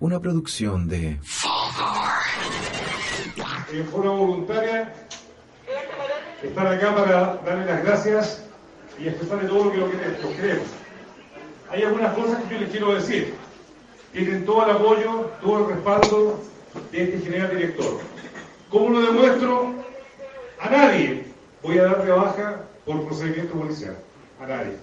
Una producción de en forma voluntaria estar acá para darle las gracias y expresarle todo lo que lo lo queremos. Hay algunas cosas que yo les quiero decir. Tienen todo el apoyo, todo el respaldo de este general director. ¿Cómo lo demuestro? A nadie voy a dar de baja por procedimiento policial. A nadie.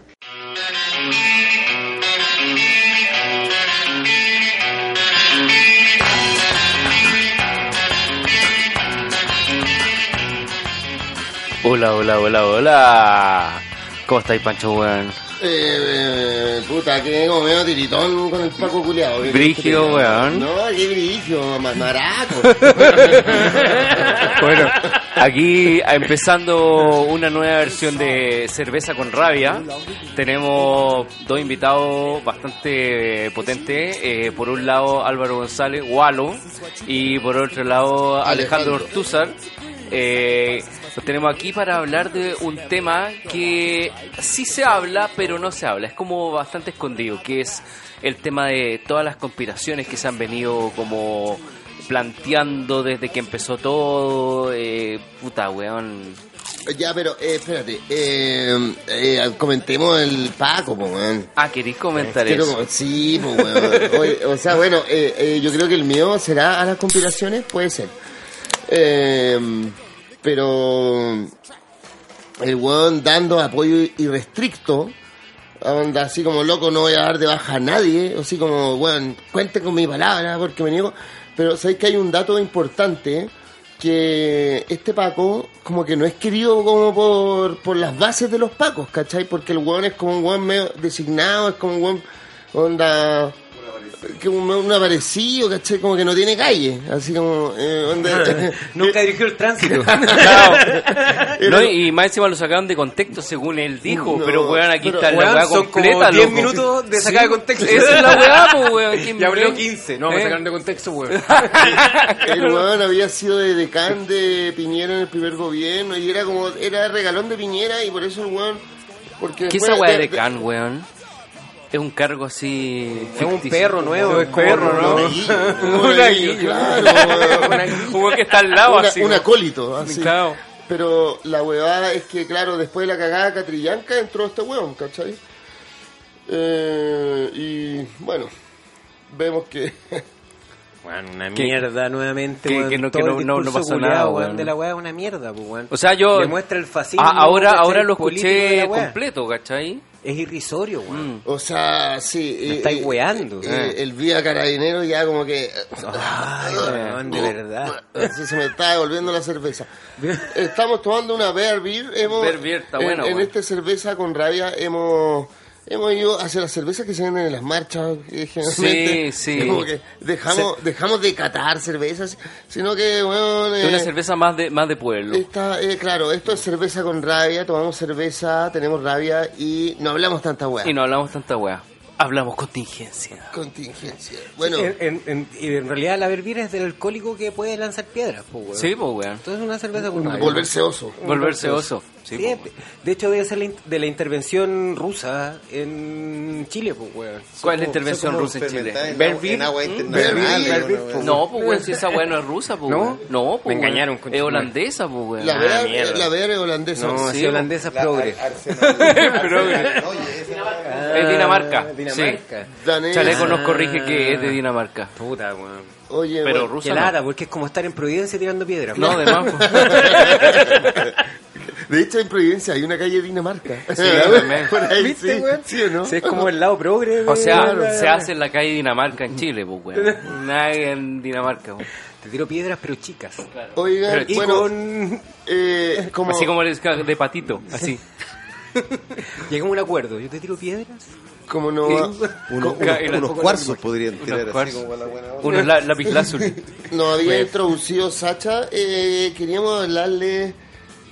Hola, hola, hola, hola. ¿Cómo estáis, Pancho, weón? Eh, puta, que como medio tiritón con el Paco culiado. Brigio, weón. No, qué brigio, ma- maraco. Bueno, aquí empezando una nueva versión de Cerveza con Rabia. Tenemos dos invitados bastante potentes. Eh, por un lado Álvaro González, Walo, y por otro lado Alejandro. Ortúzar. Eh, los tenemos aquí para hablar de un tema que sí se habla, pero no se habla. Es como bastante escondido, que es el tema de todas las conspiraciones que se han venido como planteando desde que empezó todo. Eh, puta, weón. ya, pero eh, espérate. Eh, eh, comentemos el Paco, po, weón. Ah, ¿queréis comentar eso? sí, po, weón. O sea, bueno, eh, eh, yo creo que el mío será a las conspiraciones, puede ser. Eh, pero el weón dando apoyo irrestricto, onda así como loco, no voy a dar de baja a nadie, así como, weón, cuenten con mi palabra porque me niego. Pero sabéis que hay un dato importante que este Paco como que no es querido como por, por las bases de los Pacos, ¿cachai? Porque el weón es como un weón medio designado, es como un weón onda que un, un aparecido, ¿cachai? Como que no tiene calle, así como eh, Nunca dirigió el tránsito. Claro. No, y más encima lo sacaron de contexto según él dijo, No, pero weón, aquí pero, está la weá completa, como 10 loco. minutos de sacar de contexto. Esa es la weá, pues weón. ¿quién Ya habló ve? 15. No, ¿Eh? me sacaron de contexto, weón. el weón había sido de decán de Piñera en el primer gobierno y era como, era regalón de Piñera y por eso el weón, porque ¿Qué esa weá de- de Can, weón? Es un cargo así. Es un perro nuevo, es perro, como ¿no? Un un Un monaguillo. claro, Un weón que está al lado, una- así. un como- acólito, así. Claro. Pero la huevada es que, claro, después de la cagada catrillanca entró este hueón, ¿cachai? Eh, y bueno, vemos que Weón, una Que- mierda nuevamente. que- que no- que no- no- no pasó culiao, nada, weón, weón. de la weá es una mierda, pues, weón. O sea, yo. Demuestra el fascismo. Ah, ahora, ¿cachai? ahora lo escuché completo, ¿cachai? Es irrisorio, weón. Mm. O sea, sí. Me estáis weando. eh, el vía carabinero ya como que. Ay, weón, de verdad. Así se me está devolviendo la cerveza. Estamos tomando una Bear Beer. Hemos, Bear Beer está en, buena, en weón. esta cerveza con rabia hemos. Hemos ido hacia las cervezas que se venden en las marchas, eh, generalmente. Sí, sí. Como que dejamos, dejamos de catar cervezas, sino que, bueno, Es una eh, cerveza más de, más de pueblo. Esta, eh, claro, esto es cerveza con rabia, tomamos cerveza, tenemos rabia y no hablamos tanta weá. Y no hablamos tanta weá. Hablamos contingencia. Contingencia. Bueno, En, en- en- y en realidad la verbira es del alcohólico que puede lanzar piedras, pues, weón. Sí, pues weón. Entonces una cerveza con volverse oso. Volverse oso. Sí, Sí, de- hecho debe ser de la intervención rusa en Chile, pues, weón. ¿Cuál es la intervención rusa en Chile? Beer, ¿no? Pues weón, si esa weá no es rusa, pues ¿No? weón. No, pues Me weón. engañaron, Es conchetumare. holandesa, pues weón. La Ah, vera, la vera es holandesa. No, Sí, holandesa La- progre. Progre. Oye, esa- Es Dinamarca. Ah, Dinamarca. Danés. Chaleco nos corrige que es de Dinamarca. Puta, weón. Oye, Pero bueno, rusa Qué no. lata, porque es como estar en Providencia tirando piedras. No, de más. de hecho en Providencia hay una calle Dinamarca. Sí, también. Por ahí, ¿Viste, sí, weón? ¿Sí o no? Sí, es como el lado progre. O sea, La- se hace en la calle Dinamarca en Chile, pues weón. Nadie en Dinamarca, weón. Te tiro piedras, pero chicas. Oigan, Pero- Y bueno, con... eh, como... Así como el de patito, así. Llegamos a un acuerdo. Yo te tiro piedras. como no... Uno- unos, unos cuarzos podrían Unos tirar así cuarzos. como la buena onda. Uno es la, lápiz lazuli. nos había introducido Sacha, eh, queríamos hablarle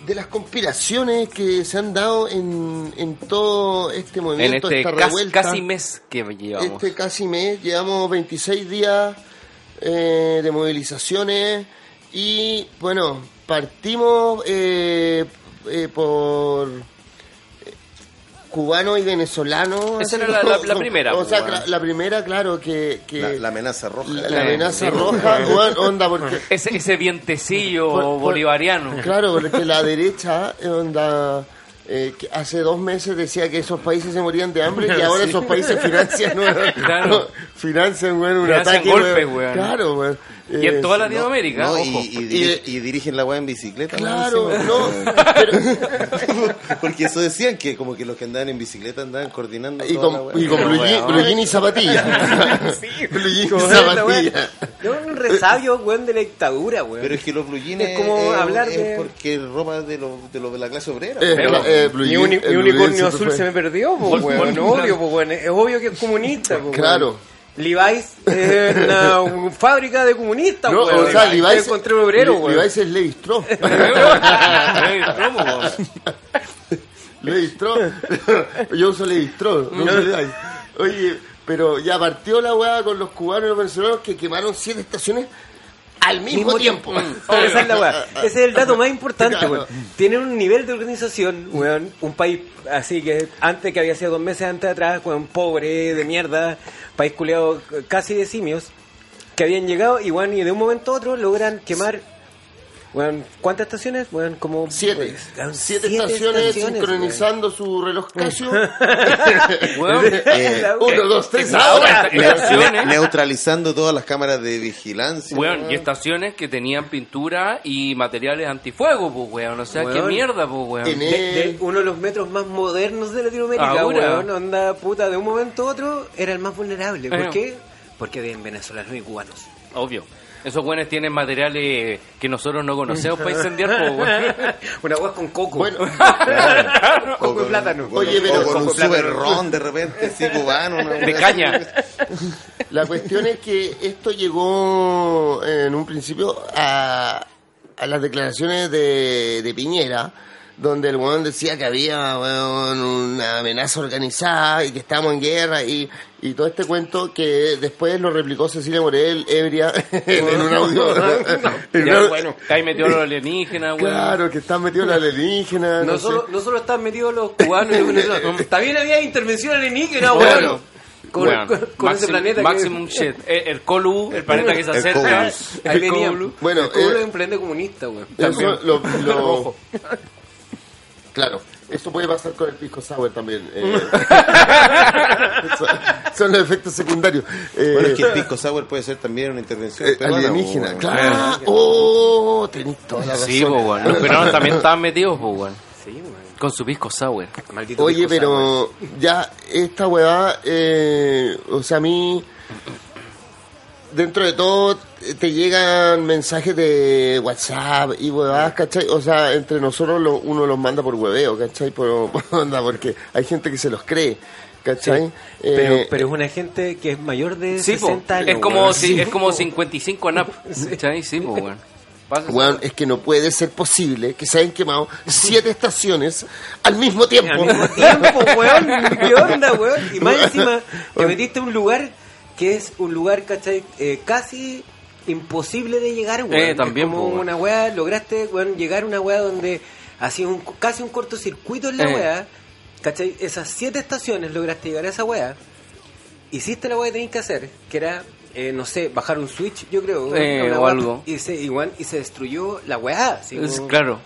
de las conspiraciones que se han dado en, en todo este En movimiento, este esta casi, revuelta. casi mes que llevamos. Este casi mes, llevamos 26 días eh, de movilizaciones y bueno, partimos eh, eh, por... cubano y venezolano. Esa era la- la- la primera, O sea, cla- la primera, claro, que... que La, la amenaza roja. la- la amenaza roja, onda, porque... Ese, ese vientecillo Por- por- bolivariano. Claro, porque la derecha, eh, onda, eh, que hace dos meses decía que esos países se morían de hambre y ahora esos países financian, Claro. financian, weón, un Financian ataque, golpes, weón. weón. Claro, weón. Y en Eh, toda Latinoamérica, No, y, ojo. y diri- y dirigen la weá en bicicleta. Claro, no, pero, Porque eso decían que como que los que andaban en bicicleta andaban coordinando y toda con, y con blue, blue y zapatillas. blue jean y zapatillas. Es un resabio, weón, de la dictadura, weón. Pero es que los blue jeans Es como es, hablar es de- porque es ropa de, lo, de, lo de la clase obrera. Eh, Pero- cla- eh, blue mi, uni- mi blue unicornio azul se me perdió, weón. Obvio, weón. Es obvio que es comunista, po, weón. Levi's es una un- fábrica de comunistas, No, weón. o sea, Levi's, encontré un obrero, Le- weón. Levi's es Levi Strauss. Levi Strauss. Yo uso Levi Strauss, no uso Levi's. Oye, pero ya partió la weá con los cubanos y los venezolanos que quemaron siete estaciones al mismo, tiempo. Pero esa es la weá. Ese es el dato más importante, Claro. weón. Tienen un nivel de organización, weón. Un país así que antes que había sido dos meses antes atrás, weón, pobre, de mierda, país culeado casi de simios, que habían llegado y, weón, y de un momento a otro logran quemar, weón, ¿cuántas estaciones? Weón, como... Siete. pues, weón, Siete, estaciones weón. sincronizando su reloj Casio. Weón, Eh, Uno, dos, tres, ahora. esta- estaciones, neutralizando todas las cámaras de vigilancia. weón. y estaciones que tenían pintura y materiales antifuego, pues, weón. O sea, qué mierda, pues, weón. De, de uno de los metros más modernos de Latinoamérica, Ahora. weón, onda puta, de un momento a otro era el más vulnerable. ¿Por Eh. qué? Porque habían venezolanos y cubanos. Obvio. Esos weones tienen materiales que nosotros no conocemos para incendiar. Una hueá con coco. Bueno, coco con- y plátano. con- Oye, o pero- con un Coco, plátano. super ron de repente, así cubano. una De caña. la cuestión es que esto llegó en un principio a, a las declaraciones de, de Piñera, donde el weón decía que había weón, una amenaza organizada y que estábamos en guerra y, y todo este cuento que después lo replicó Cecilia Morel, ebria, en, en un audio. En Ya, un- bueno, que ahí metió los alienígenas, weón. Claro, que están metidos la alienígena. No, no sé. solo, no solo están metidos los cubanos y los venezolanos. También había intervención alienígena, Bueno. weón. Con, Weón, con- con ese planeta que- Maximum shit. El, el Colu, el planeta que se El acerca. Colus. Ahí El venía. Colu. Bueno, el pueblo eh, es un planeta comunista, lo, lo- Claro, eso puede pasar con el pisco sour también. eh. son, son los efectos secundarios. Eh, Bueno, es que el pisco sour puede ser también una intervención eh, peruana, alienígena, claro. Oh, tenés toda la razón. Sí, weón. Los peruanos también estaban metidos, pues, weón. Sí, weón. Con su pisco sour. Maldito Oye, pisco sour. pero ya esta weá, eh, o sea, a mí, dentro de todo, te llegan mensajes de WhatsApp y huevadas, ¿cachai? O sea, entre nosotros lo- uno los manda por hueveo, ¿cachai? Por, por onda, porque hay gente que se los cree, ¿cachai? Pero, Eh, pero es una gente que es mayor de Sí, po. 60 años. Es como, si, es como 55 ANAP. ¿Cachai? Sí, pues, Weón, es que no puede ser posible que se hayan quemado siete estaciones al mismo tiempo. Al mismo tiempo, weón. ¿Qué onda, weón? Y más encima, te metiste a un lugar que es un lugar, ¿cachai? Eh, casi imposible de llegar, weón. Eh, también, Es como po, una weá, lograste, weón, llegar a una weá donde hacía un, casi un cortocircuito en la Eh. weá. ¿Cachai? Esas siete estaciones lograste llegar a esa weá. Hiciste la weá que tenías que hacer, que era, eh, no sé, bajar un switch, yo creo. Eh, o weá, algo. Y se, igual, y se destruyó la weá. así Es- como- claro.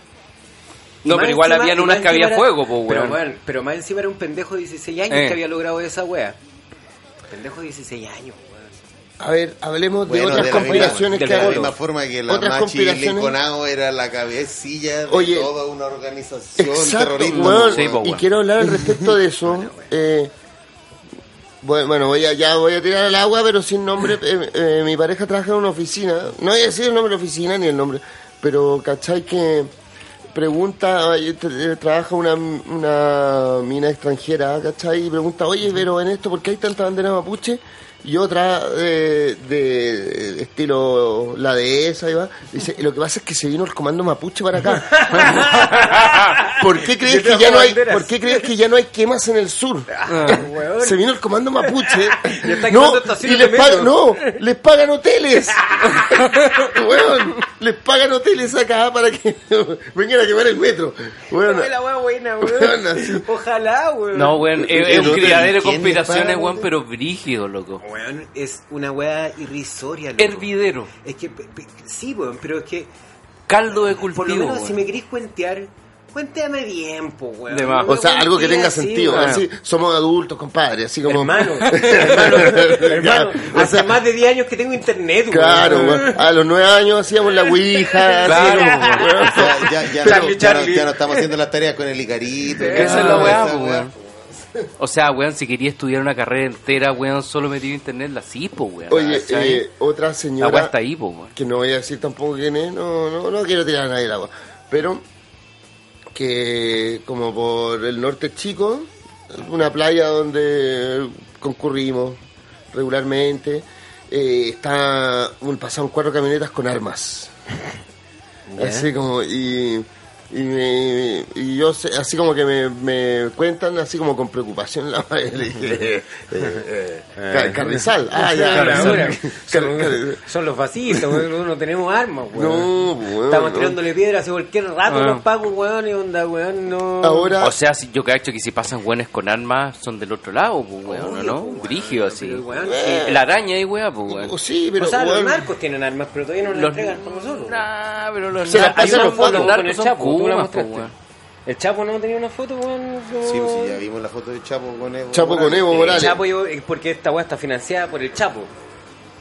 No, pero igual encima- habían unas que había era- fuego, pues, pero, weón. pero más encima era un pendejo de 16 años Eh. que había logrado esa wea. Pendejo de 16 años, weón. A ver, hablemos de Bueno, otras de conspiraciones misma- que de la hay. misma forma que la Otras Machi. Linconao era la cabecilla de Oye, toda una organización Exacto, terrorista. weón, Sí, po, y quiero hablar al respecto de eso. eh, bueno, bueno, voy a, ya voy a tirar al agua, pero sin nombre. eh, eh, mi pareja trabaja en una oficina. No voy a decir el nombre de la oficina ni el nombre, pero ¿cachai? Que pregunta, eh, tra- trabaja una, una mina extranjera, ¿cachai? Y pregunta, oye, pero en esto, ¿por qué hay tanta bandera mapuche? Y otra eh, de, estilo la dehesa, y va. Dice, y lo que pasa es que se vino el comando mapuche para acá. ¿Por qué crees que ya no hay, banderas. por qué crees que ya no hay quemas en el sur? weón. Se vino el comando mapuche. Está no, y les de pagan, no, les pagan hoteles. Weón, les pagan hoteles acá para que vengan a quemar el metro. Weón, Fue la buena, así. Ojalá, weón. No, weón, es, un criadero de ¿quién le conspiraciones, weón? pero brígido, loco. Weón, es una weá irrisoria, loco. Hervidero, Es que, pe- pe- sí, weón, pero es que, caldo de por lo cultivo. menos si me querís cuentear, cuéntame bien, po, weón. De más. No O sea, algo que tenga así, sentido. weón. Así, somos adultos, compadre. Así como. Hermano, hermano, hermano, Ya, o hace sea, más de 10 años que tengo internet, weón. Claro, weón. a los nueve años hacíamos la ouija. Claro, weón. Ya, ya, ya, Charlie, no, ya no- Charlie. ya no estamos haciendo las tareas con el Icarito. Esa es la weá, weón. O sea, weón, si quería estudiar una carrera entera, weón, solo metido internet, la sí, po, weón. Oye, eh, otra la señora. está ahí, po, weón. que no voy a decir tampoco quién es, no, no, no quiero tirar a nadie al agua, pero que como por el norte chico, una playa donde concurrimos regularmente, eh, está un, pasaron cuatro camionetas con armas. Así como, y, y, me- y yo sé- así como que me, me cuentan así como con preocupación la madre, le dije, eh, eh, Ca- Carrizal, ah ya, Ahora, Car- son, Car- son los fascistas, weón, no tenemos armas, weón. No, weón, Estamos no. tirándole piedras hace cualquier rato Ah. los pagos, weón, y onda, weón, no... Ahora, O sea, si yo cacho que si pasan weones con armas, son del otro lado, pues, weón, ¿no? así. sí. La araña y weón, pues, o weón. sí, pero o sea, los narcos tienen armas, pero todavía no las Los- entregan como nosotros. Nah, pero los narcos- son tú la Kumas, mostraste. weón. El Chapo no tenía una foto, weón. como- Sí, pues sí, ya vimos la foto de Chapo con Evo. Chapo con Morales. Evo El Morales. Chapo, yo, eh, porque esta weá está financiada por el Chapo.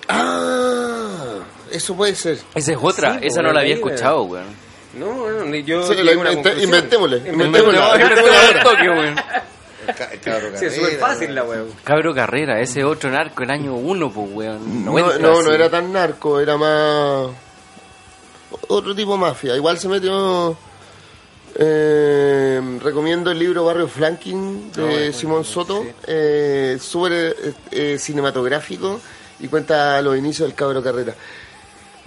Ah, eso puede ser. Esa es otra, Sí, esa pues, no la había escuchado, weón. No, no, ni yo. Sí, la conclusión. inventémosle, Inventémosle. El ca- el cabro Sí, es Carrera, súper fácil la weón. Cabro Carrera, ese otro narco, el año 1, pues, weón. No, 90, no, no así. era tan narco, era más. Otro tipo de mafia. Igual se metió. Eh, recomiendo el libro Barrio Flanking de Simón Soto. Eh, Súper eh, eh, cinematográfico y cuenta los inicios del Cabro Carrera.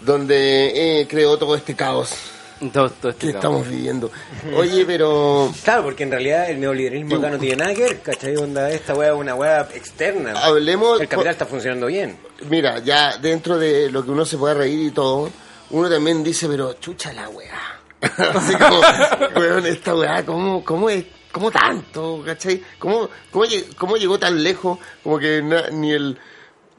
Donde eh, creó todo este caos Todo, todo este que estamos viviendo. Oye, pero. Claro, porque en realidad el neoliberalismo acá no tiene nada que ver, ¿cachai? Onda, esta weá es una weá externa. Hablemos. El capital está funcionando bien. Mira, ya dentro de lo que uno se puede reír y todo, uno también dice, pero chucha la weá. Así como, weón, esta weá, ¿cómo, cómo es? ¿Cómo tanto? ¿Cachai? ¿Cómo, cómo, lle- cómo llegó tan lejos? Como que na- ni el...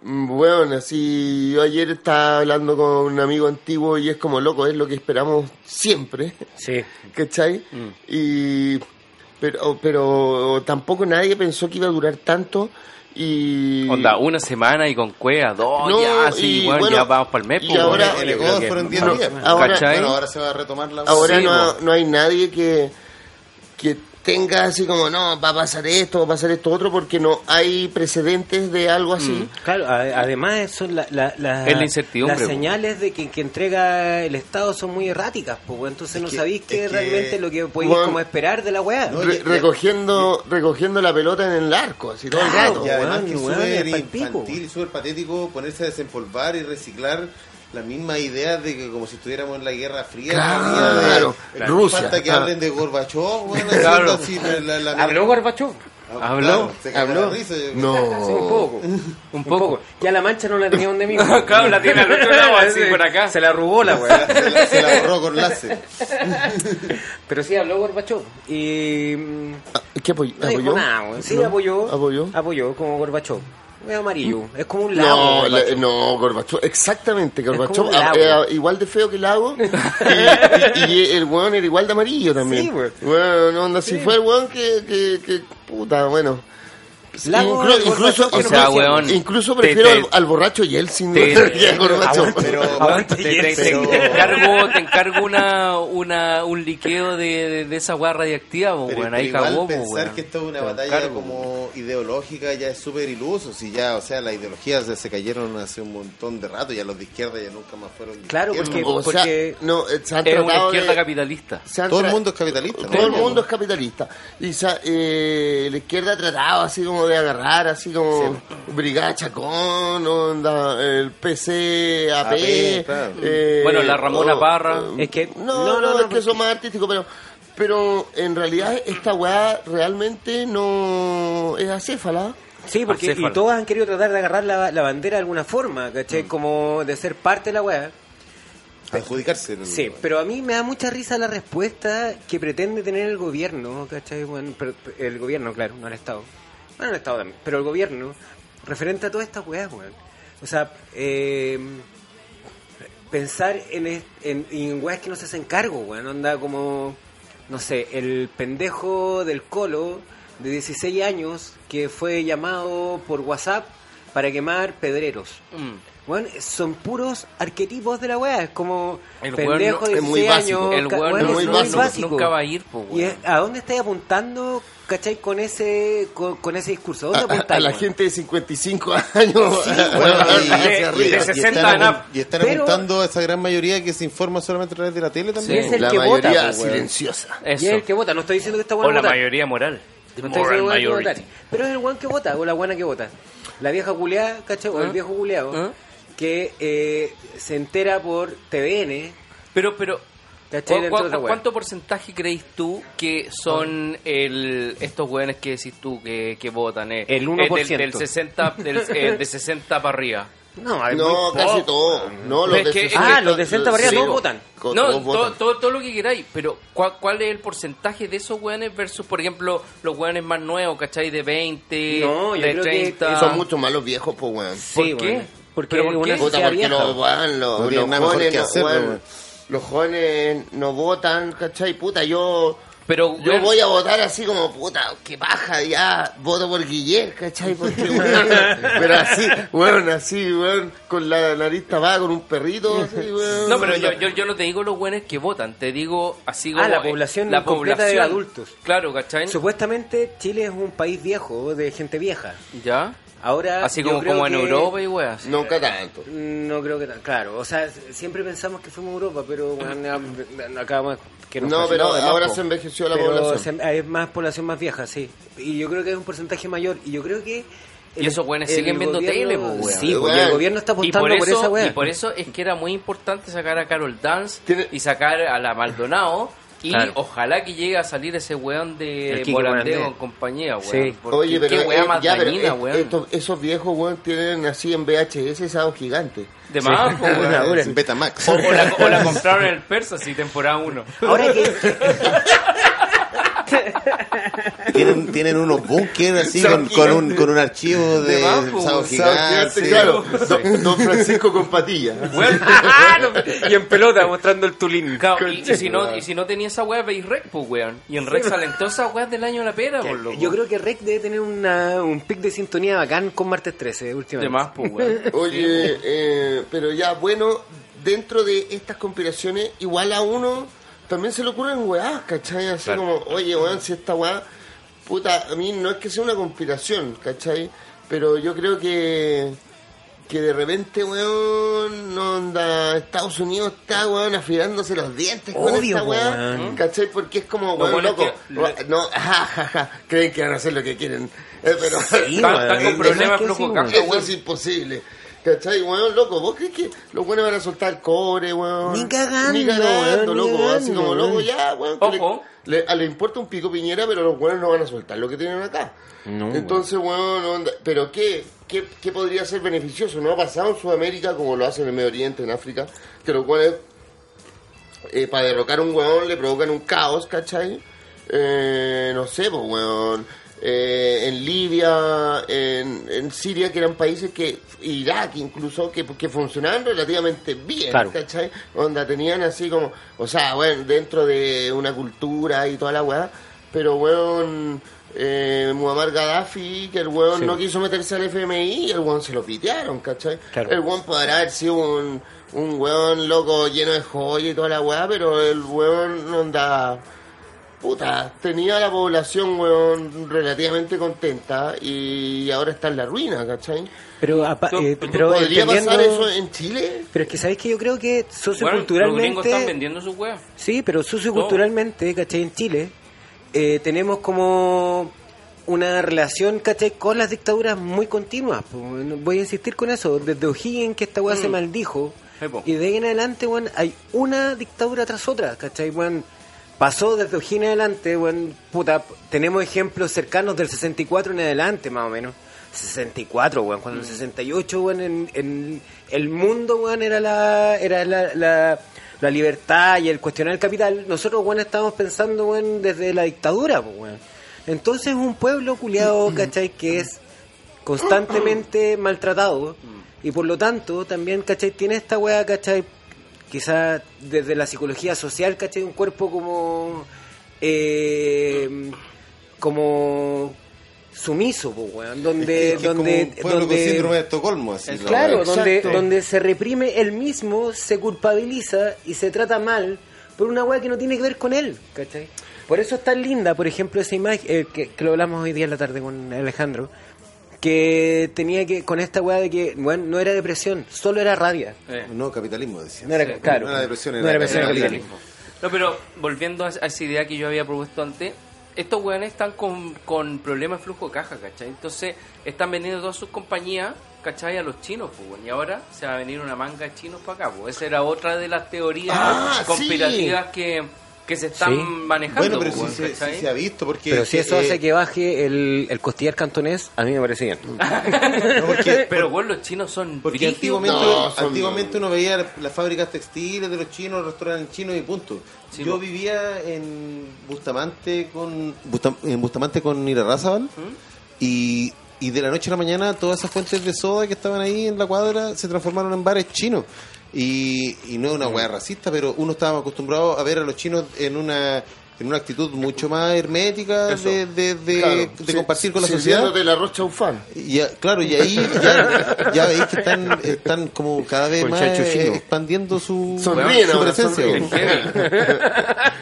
mm, Weón, así, yo ayer estaba hablando con un amigo antiguo y es como loco, es lo que esperamos siempre. Sí. ¿cachai? Y pero pero tampoco nadie pensó que iba a durar tanto y Onda, una semana y con cuea, dos, No, ya, sí, bueno, ya vamos para el mes, y pues, ahora- weón. En Yo Ecuador creo que- fueron 10 no, días. ahora- ¿Cachai? Bueno, ahora se va a retomar la ahora Sí, no, no hay nadie que que tenga así como no va a pasar esto va a pasar esto otro porque no hay precedentes de algo así. Claro, a- además son la, la, la- Es la incertidumbre, las señales de que, que entrega el Estado son muy erráticas, pues entonces no que- sabéis qué es es que- realmente lo que podéis Bueno, como esperar de la weá. No, Re- recogiendo recogiendo la pelota en el arco así todo el Claro, rato Y además weón, que es súper es infantil y súper patético ponerse a desempolvar y reciclar la misma idea de que como si estuviéramos en la Guerra Fría. Claro, la idea de- Rusia, Falta que hablen de Gorbachev, bueno, Claro. así la, la- la- ¿Habló Gorbachev? Ah, ¿Habló? claro, ¿Habló? risa, yo- Sí, no un poco. Un poco. Ya la mancha no la tenía donde mismo. Claro, la tiene al otro lado, así, por acá. Se la arrugó la weá. se la- se la borró con láser. Pero sí habló Gorbachev. Y. mm, Ah, ¿qué apoyó? No ¿Apoyó? nada. Sí, ¿No? apoyó. apoyó Apoyó como Gorbachev. Es amarillo. Es como un lago. No, Gorbachev. no, Gorbachev, exactamente, Gorbachev, ah, era igual de feo que el lago, y, y- y el weón era igual de amarillo también. Sí, weón. Bueno, onda, si fue el weón que, que, que, puta, bueno. Lago, incluso, O sea, weón. prefiero te- al, al borracho Yeltsin te- Te, te- te- Pero- te encargo, te encargo una, una, un liqueo de, de, de esa weá radiactiva, Pero, weón. pero Ahí igual cagó, pensar weón. que esto es una Te batalla encargo. como ideológica ya es súper iluso. Si ya, o sea, las ideologías se cayeron hace un montón de rato, ya los de izquierda ya nunca más fueron de Claro, izquierda. porque- o sea, porque- no, eh, se han Es una tratado izquierda de- capitalista. se han Todo el mundo es capitalista. Todo el mundo es capitalista. Y eh, la izquierda ha tratado así como como de agarrar, así como Brigada Chacón, onda, el PC AP. AP, claro. eh, Bueno, la Ramona Parra. Es que- No, no, no, no, no, es que son más artísticos, pero. Pero en realidad esta weá realmente no es acéfala. Sí, porque Acéfalo. y todos han querido tratar de agarrar la, la bandera de alguna forma, ¿cachai? Como de ser parte de la weá. Adjudicarse. el- Sí, pero a mí me da mucha risa la respuesta que pretende tener el gobierno, ¿cachai? Bueno, el gobierno, claro, no el Estado. Bueno, el Estado también, pero el gobierno, referente a todas estas weas, weón. O sea, eh, pensar en, en, en weas que no se hacen cargo, weón. Onda como, no sé, el pendejo del colo de 16 años que fue llamado por WhatsApp para quemar pedreros. Mm. Bueno, son puros arquetipos de la weá. Es como El pendejo de es muy 16 básico. años. El weón es muy básico. Nunca va a ir, po, ¿Y weón. es- a dónde estáis apuntando, cachai, con ese, con, con ese discurso? A, ¿Dónde a- apuntáis? a la gente de 55 años. Bueno, y, De- y- de y 60 están, y están Pero- apuntando a esa gran mayoría que se informa solamente a través de la tele Sí, también. es el la que vota, mayoría pues, weón. silenciosa. Y es Eso. el que vota. No estoy diciendo que está O bueno la votar. mayoría moral. No estoy diciendo que votar. Pero es el weón que vota, o la buena que vota. La vieja culeada, ¿cachai? O el ¿Ah? viejo culeado, ¿Ah? que eh, se entera por TVN, Pero, pero, ¿cachai? ¿cu- Dentro cu- de otra weá. ¿cuánto porcentaje creéis tú que son el, estos weones que decís tú que, que votan? eh? El Eh, 1%. del, del 60, del, eh, de 60 para arriba. No, hay No, casi poco. todo. No, los de que- es 60 Ah, los de 60 para arriba sí, todos votan. No, todos todo, votan. todo, todo lo que queráis, pero ¿cuál, ¿cuál es el porcentaje de esos weones versus, por ejemplo, los weones más nuevos, ¿cachai? De 20, No, yo de creo que 30. Son mucho más los viejos, pues, weón. Sí, ¿Por qué? Porque ¿Pero por es una qué? Puta, porque vieja. los, weón, los, los nada mejor que hacer. Los jóvenes no votan, ¿cachai? Puta, yo... Pero, Yo voy a votar así como, puta, que baja ya, voto por Guillermo, ¿cachai? Porque, weón, pero así, weón, así, weón, con la nariz tapada, con un perrito, así, weón. No, pero yo, yo, yo no te digo los buenos que votan, te digo así como... Ah, la eh, población la completa de población. adultos. Claro, ¿cachai? Supuestamente Chile es un país viejo, de gente vieja. ¿Ya? Ahora, Así como, como en que- Europa y weas. Nunca tanto. No creo que tan claro. O sea, siempre pensamos que fuimos a Europa, pero bueno, acabamos que nos No, pero ahora se envejeció la Pero población. se- hay más población más vieja, sí. Y yo creo que es un porcentaje mayor. Y yo creo que. Y esos weones siguen viendo gobierno- tele, weón. Sí, porque el gobierno está Y apostando por, por, eso, esa weá. y por eso es que era muy importante sacar a Carol Dance Tiene- y sacar a la Maldonado. Y Claro. ojalá que llegue a salir ese weón de Morandeo en compañía, weón. Sí. Porque Oye, pero, qué eh, más ya, pero, dañina, weón. estos- esos viejos, weón, tienen así en VHS esa gigante. De más, hora. En Betamax. O, o la, o la compraron en el Persa, sí, temporada 1. Ahora que. tienen, tienen unos bunkers así con, con un, con un archivo de, Sao. Gigante. claro. Don, don Francisco con patillas. y en pelota mostrando el tulín. Claro, y, y si no, y si no tenía esa weá, veis Rec, pues weón. Y en Rec salen todas esas weas del año de la pera, por loco. Yo creo que Rec debe tener una, un pic de sintonía bacán con Martes 13 últimamente. De más, pues weón. Oye, eh, pero ya, bueno, dentro de estas conspiraciones, igual a uno también se le ocurren weás, ¿cachai? Así Claro. como, oye, weón, si esta weá, puta, a mí no es que sea una conspiración, ¿cachai? Pero yo creo que que de repente, weón, no onda, Estados Unidos está, weón, afilándose los dientes con Obvio, esta weá, weón. ¿cachai? Porque es como, weón, bueno es loco, que- no, ja, ja, ja, creen que van a hacer lo que quieren, eh, pero... Sí, Están- weón. con problemas flujo sí, weón. Eso es imposible. ¿Cachai, weón, loco? ¿Vos crees que los buenos van a soltar cobre, weón? Ni cagando, Ni cagando, weón, ni loco. Así como, loco, weón. ya, weón. que Ojo. Le, le, a- le importa un pico piñera, pero los buenos no van a soltar lo que tienen acá. No, Entonces, weón, onda- ¿pero qué, qué, qué podría ser beneficioso? ¿No ha pasado en Sudamérica como lo hacen en el Medio Oriente, en África? Que los buenos, eh, para derrocar un weón, le provocan un caos, ¿cachai? Eh, no sé, pues, weón. Eh, en Libia, en, en Siria, que eran países que, Irak incluso, que, que funcionaban relativamente bien, Claro. ¿cachai? Onda, tenían así como, o sea, bueno, dentro de una cultura y toda la weá, pero weón, eh, Muammar Gaddafi, que el weón Sí. no quiso meterse al FMI y el weón se lo pitearon, ¿cachai? Claro. El weón podrá haber sido un, un weón loco lleno de joya y toda la weá, pero el weón onda puta, tenía la población, weón, relativamente contenta y ahora está en la ruina, ¿cachai? Pero, apa- eh, pero ¿Podría entendiendo- pasar eso en Chile? Pero es que sabéis que yo creo que Bueno, los gringos están socioculturalmente. vendiendo sus weas. sí, pero socioculturalmente, ¿cachai? En Chile eh, tenemos como una relación, ¿cachai? Con las dictaduras muy continuas. Voy a insistir con eso. Desde O'Higgins, que esta weá se maldijo, Sí, po. y de ahí en adelante, weón, hay una dictadura tras otra, ¿cachai? Weón, pasó desde O'Higgins en adelante, weón, puta, tenemos ejemplos cercanos del 64 en adelante, más o menos. 64, weón, cuando en el 68, weón, en, en el mundo, weón, era la, era la, la, la libertad y el cuestionar el capital, nosotros, weón, estábamos pensando, weón, desde la dictadura, weón. Entonces es un pueblo culiado, ¿cachai? Que es constantemente maltratado y por lo tanto también, ¿cachai? Tiene esta weá, ¿cachai? Quizá desde la psicología social, ¿cachai? Un cuerpo como... eh, como sumiso, pues, weón, donde... Es que es donde, como un pueblo donde con síndrome de Estocolmo, así. la Claro, donde, donde se reprime él mismo, se culpabiliza y se trata mal por una weá que no tiene que ver con él, ¿cachai? Por eso es tan linda, por ejemplo, esa imagen eh, que, que lo hablamos hoy día en la tarde con Alejandro, que tenía que, con esta weá de que, bueno, no era depresión, solo era rabia. Eh. No, capitalismo, decía. No era, Sí, claro, no era depresión, no era depresión, era capitalismo. capitalismo. No, pero volviendo a a esa idea que yo había propuesto antes, estos weones están con, con problemas de flujo de caja, ¿cachai? Entonces están vendiendo todas sus compañías, ¿cachai? A los chinos, pues. Y ahora se va a venir una manga de chinos para acá, pues. Esa era otra de las teorías Ah, conspirativas que, que se están Sí. manejando, Bueno, pero pues, sí, weón, se- ha visto, porque... Pero si eso eh, hace que baje el, el costillar cantonés, a mí me parece bien. no, porque, Pero, weón, los chinos son porque antiguamente, No, son- antiguamente uno veía la- las fábricas textiles de los chinos, los restaurantes chinos y punto. Sí, Yo vivía en Bustamante con Bustam- en Bustamante con Irarrázaval y, y de la noche a la mañana todas esas fuentes de soda que estaban ahí en la cuadra se transformaron en bares chinos. Y, y no es una hueá racista, pero uno estaba acostumbrado a ver a los chinos en una en una actitud mucho más hermética Eso. de, de, de- Claro, de sí, compartir con la sociedad. sirviéndote la rocha ufán. Y ya, claro, y ahí ya, ya veis que están, están como cada vez Con más eh, expandiendo su, Sonríen su presencia. sonríen.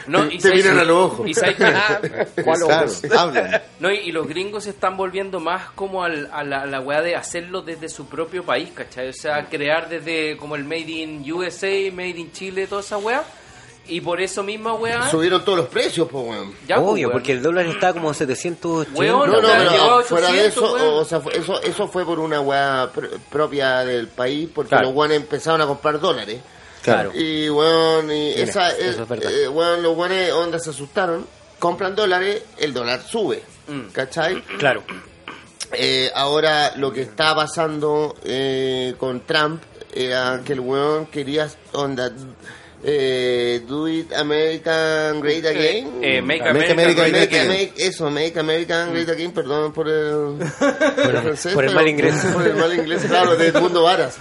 No, y Te miran a los ojos. Y sabes que- Claro, hablan. No, y, y los gringos se están volviendo más como al- a la, la weá de hacerlo desde su propio país, ¿cachai? O sea, crear desde como el Made in USA, Made in Chile, toda esa weá. Y por eso misma weá. Subieron todos los precios, pues, weón. ya, Obvio, weón. porque el dólar está como 780. Weón, No, no, pero llegó a fuera de 800, eso, weón. o sea, eso, eso fue por una weá pr- propia del país, porque Claro. los weones empezaron a comprar dólares. Claro. Y, weón, y Mira, esa, eh, es verdad. eh, weón, los weones, onda se asustaron, compran dólares, el dólar sube, Mm. ¿cachai? Claro. Eh, ahora lo que está pasando eh, con Trump era que el weón quería, onda, eh, do it American great again. Eh, make Make America, America Great Great Make- Again. make- eso, Make American Great Again, perdón por el, por el francés, por el mal inglés. Por el mal inglés, claro, de Edmundo Varas.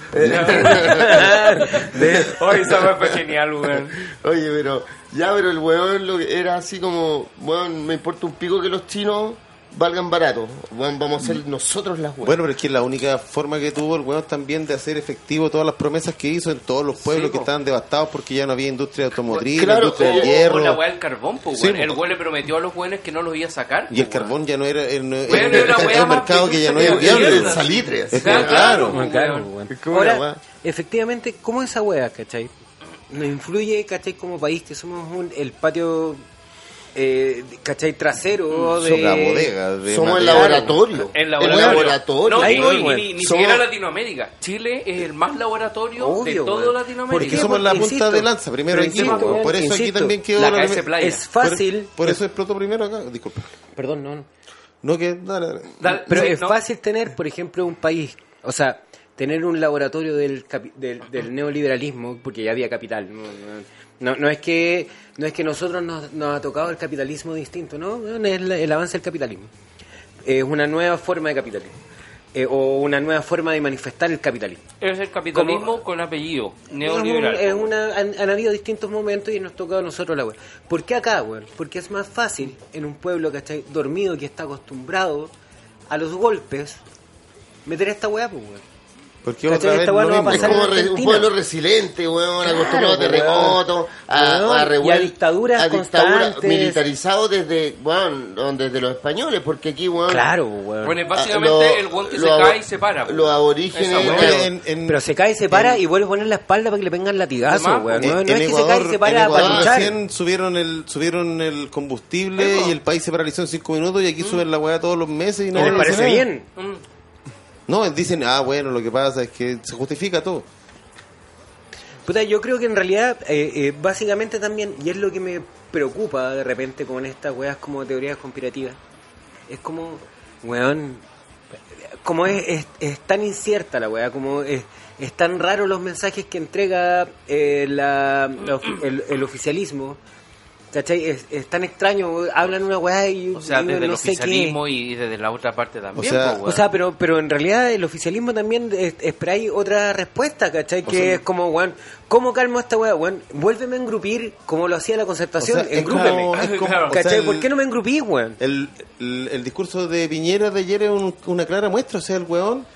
Hoy esa fue genial, weón. Oye, pero ya, pero el weón lo que era así como, weón, me importa un pico que los chinos valgan barato. Vamos a ser nosotros las weón. Bueno, pero es que es la única forma que tuvo el weón también de hacer efectivo todas las promesas que hizo en todos los pueblos Sí, que estaban devastados porque ya no había industria automotriz, Claro, industria o- del hierro. la del carbón, pues, Sí. El weón le prometió a los weones que no los iba a sacar. y el pues, weón. carbón ya no era, el, el- el- era el mercado que ya no era viable. mierda. el salitre. así. Es Claro, Ahora, efectivamente, ¿cómo esa wea, cachai? Nos influye, cachai, como país, que somos un- el patio, eh, cachai, trasero de... La bodega. de Somos el laboratorio. El laboratorio. laboratorio. No, Ahí ni, ni Somos- siquiera Latinoamérica. Chile es el más laboratorio de todo. Latinoamérica. ¿Por Porque somos la Porque, punta insisto, de lanza, primero en insisto, Por eso aquí también quedó la la- KS Playa. Es fácil... Por eso explotó primero acá. Disculpa. Perdón, no, no. No, que. Dale, dale. Dale, Pero sí, es no. fácil tener, por ejemplo, un país, o sea, tener un laboratorio del, del, del neoliberalismo, porque ya había capital. No, no, no, es que no es que nosotros nos, nos ha tocado el capitalismo distinto, no, es el, el avance del capitalismo. Es una nueva forma de capitalismo. Eh, o una nueva forma de manifestar el capitalismo. Es el capitalismo Como- con apellido. Neoliberal. es una, han, han habido distintos momentos y nos tocado a nosotros la web. ¿Por qué acá, weón? Porque es más fácil en un pueblo que está dormido, que está acostumbrado a los golpes, meter esta weá, pues, weón. Porque otra vez lo a mismo. Es como en re- un pueblo resiliente, weón, Claro, acostumbrado a weón. terremotos, a, Weón, a y a dictaduras a dictadura constantes. militarizado desde, weón, desde los españoles, porque aquí, weón, Claro, weón. Bueno, es básicamente lo- el weón que lo se cae y se para. po. Los aborígenes, En- en- Pero se cae, se para y vuelve a poner la espalda para que le vengan latigazos, weón. En, No, no en es que se Ecuador, cae y se en para Ecuador para luchar. recién subieron el, subieron el combustible y el país se paralizó en cinco minutos y aquí suben la weá todos los meses y no ¿No les parece nada. bien? Mm. No, dicen, ah, bueno, lo que pasa es que se justifica todo. Puta, yo creo que en realidad, eh, eh, básicamente también, y es lo que me preocupa de repente con estas weas como teorías conspirativas, es como, weón, como es, es, es tan incierta la wea, como es, es tan raro los mensajes que entrega eh, la, el, el oficialismo, ¿cachai? Es, es tan extraño, hablan una wea y O sea, y desde el no qué. oficialismo y desde la otra parte también. sea, po. O sea, pero, pero en realidad el oficialismo también es- esperáis otra respuesta, ¿cachai? Que es como, weón, ¿cómo calmo a esta weá? Weón, vuélveme a engrupir como lo hacía la concertación, O sea, engrúpeme. como- es como- Claro. o sea, ¿Cachai? el- ¿Por qué no me engrupís, weón? El, el, el discurso de Piñera de ayer es un- una clara muestra, o sea, el weón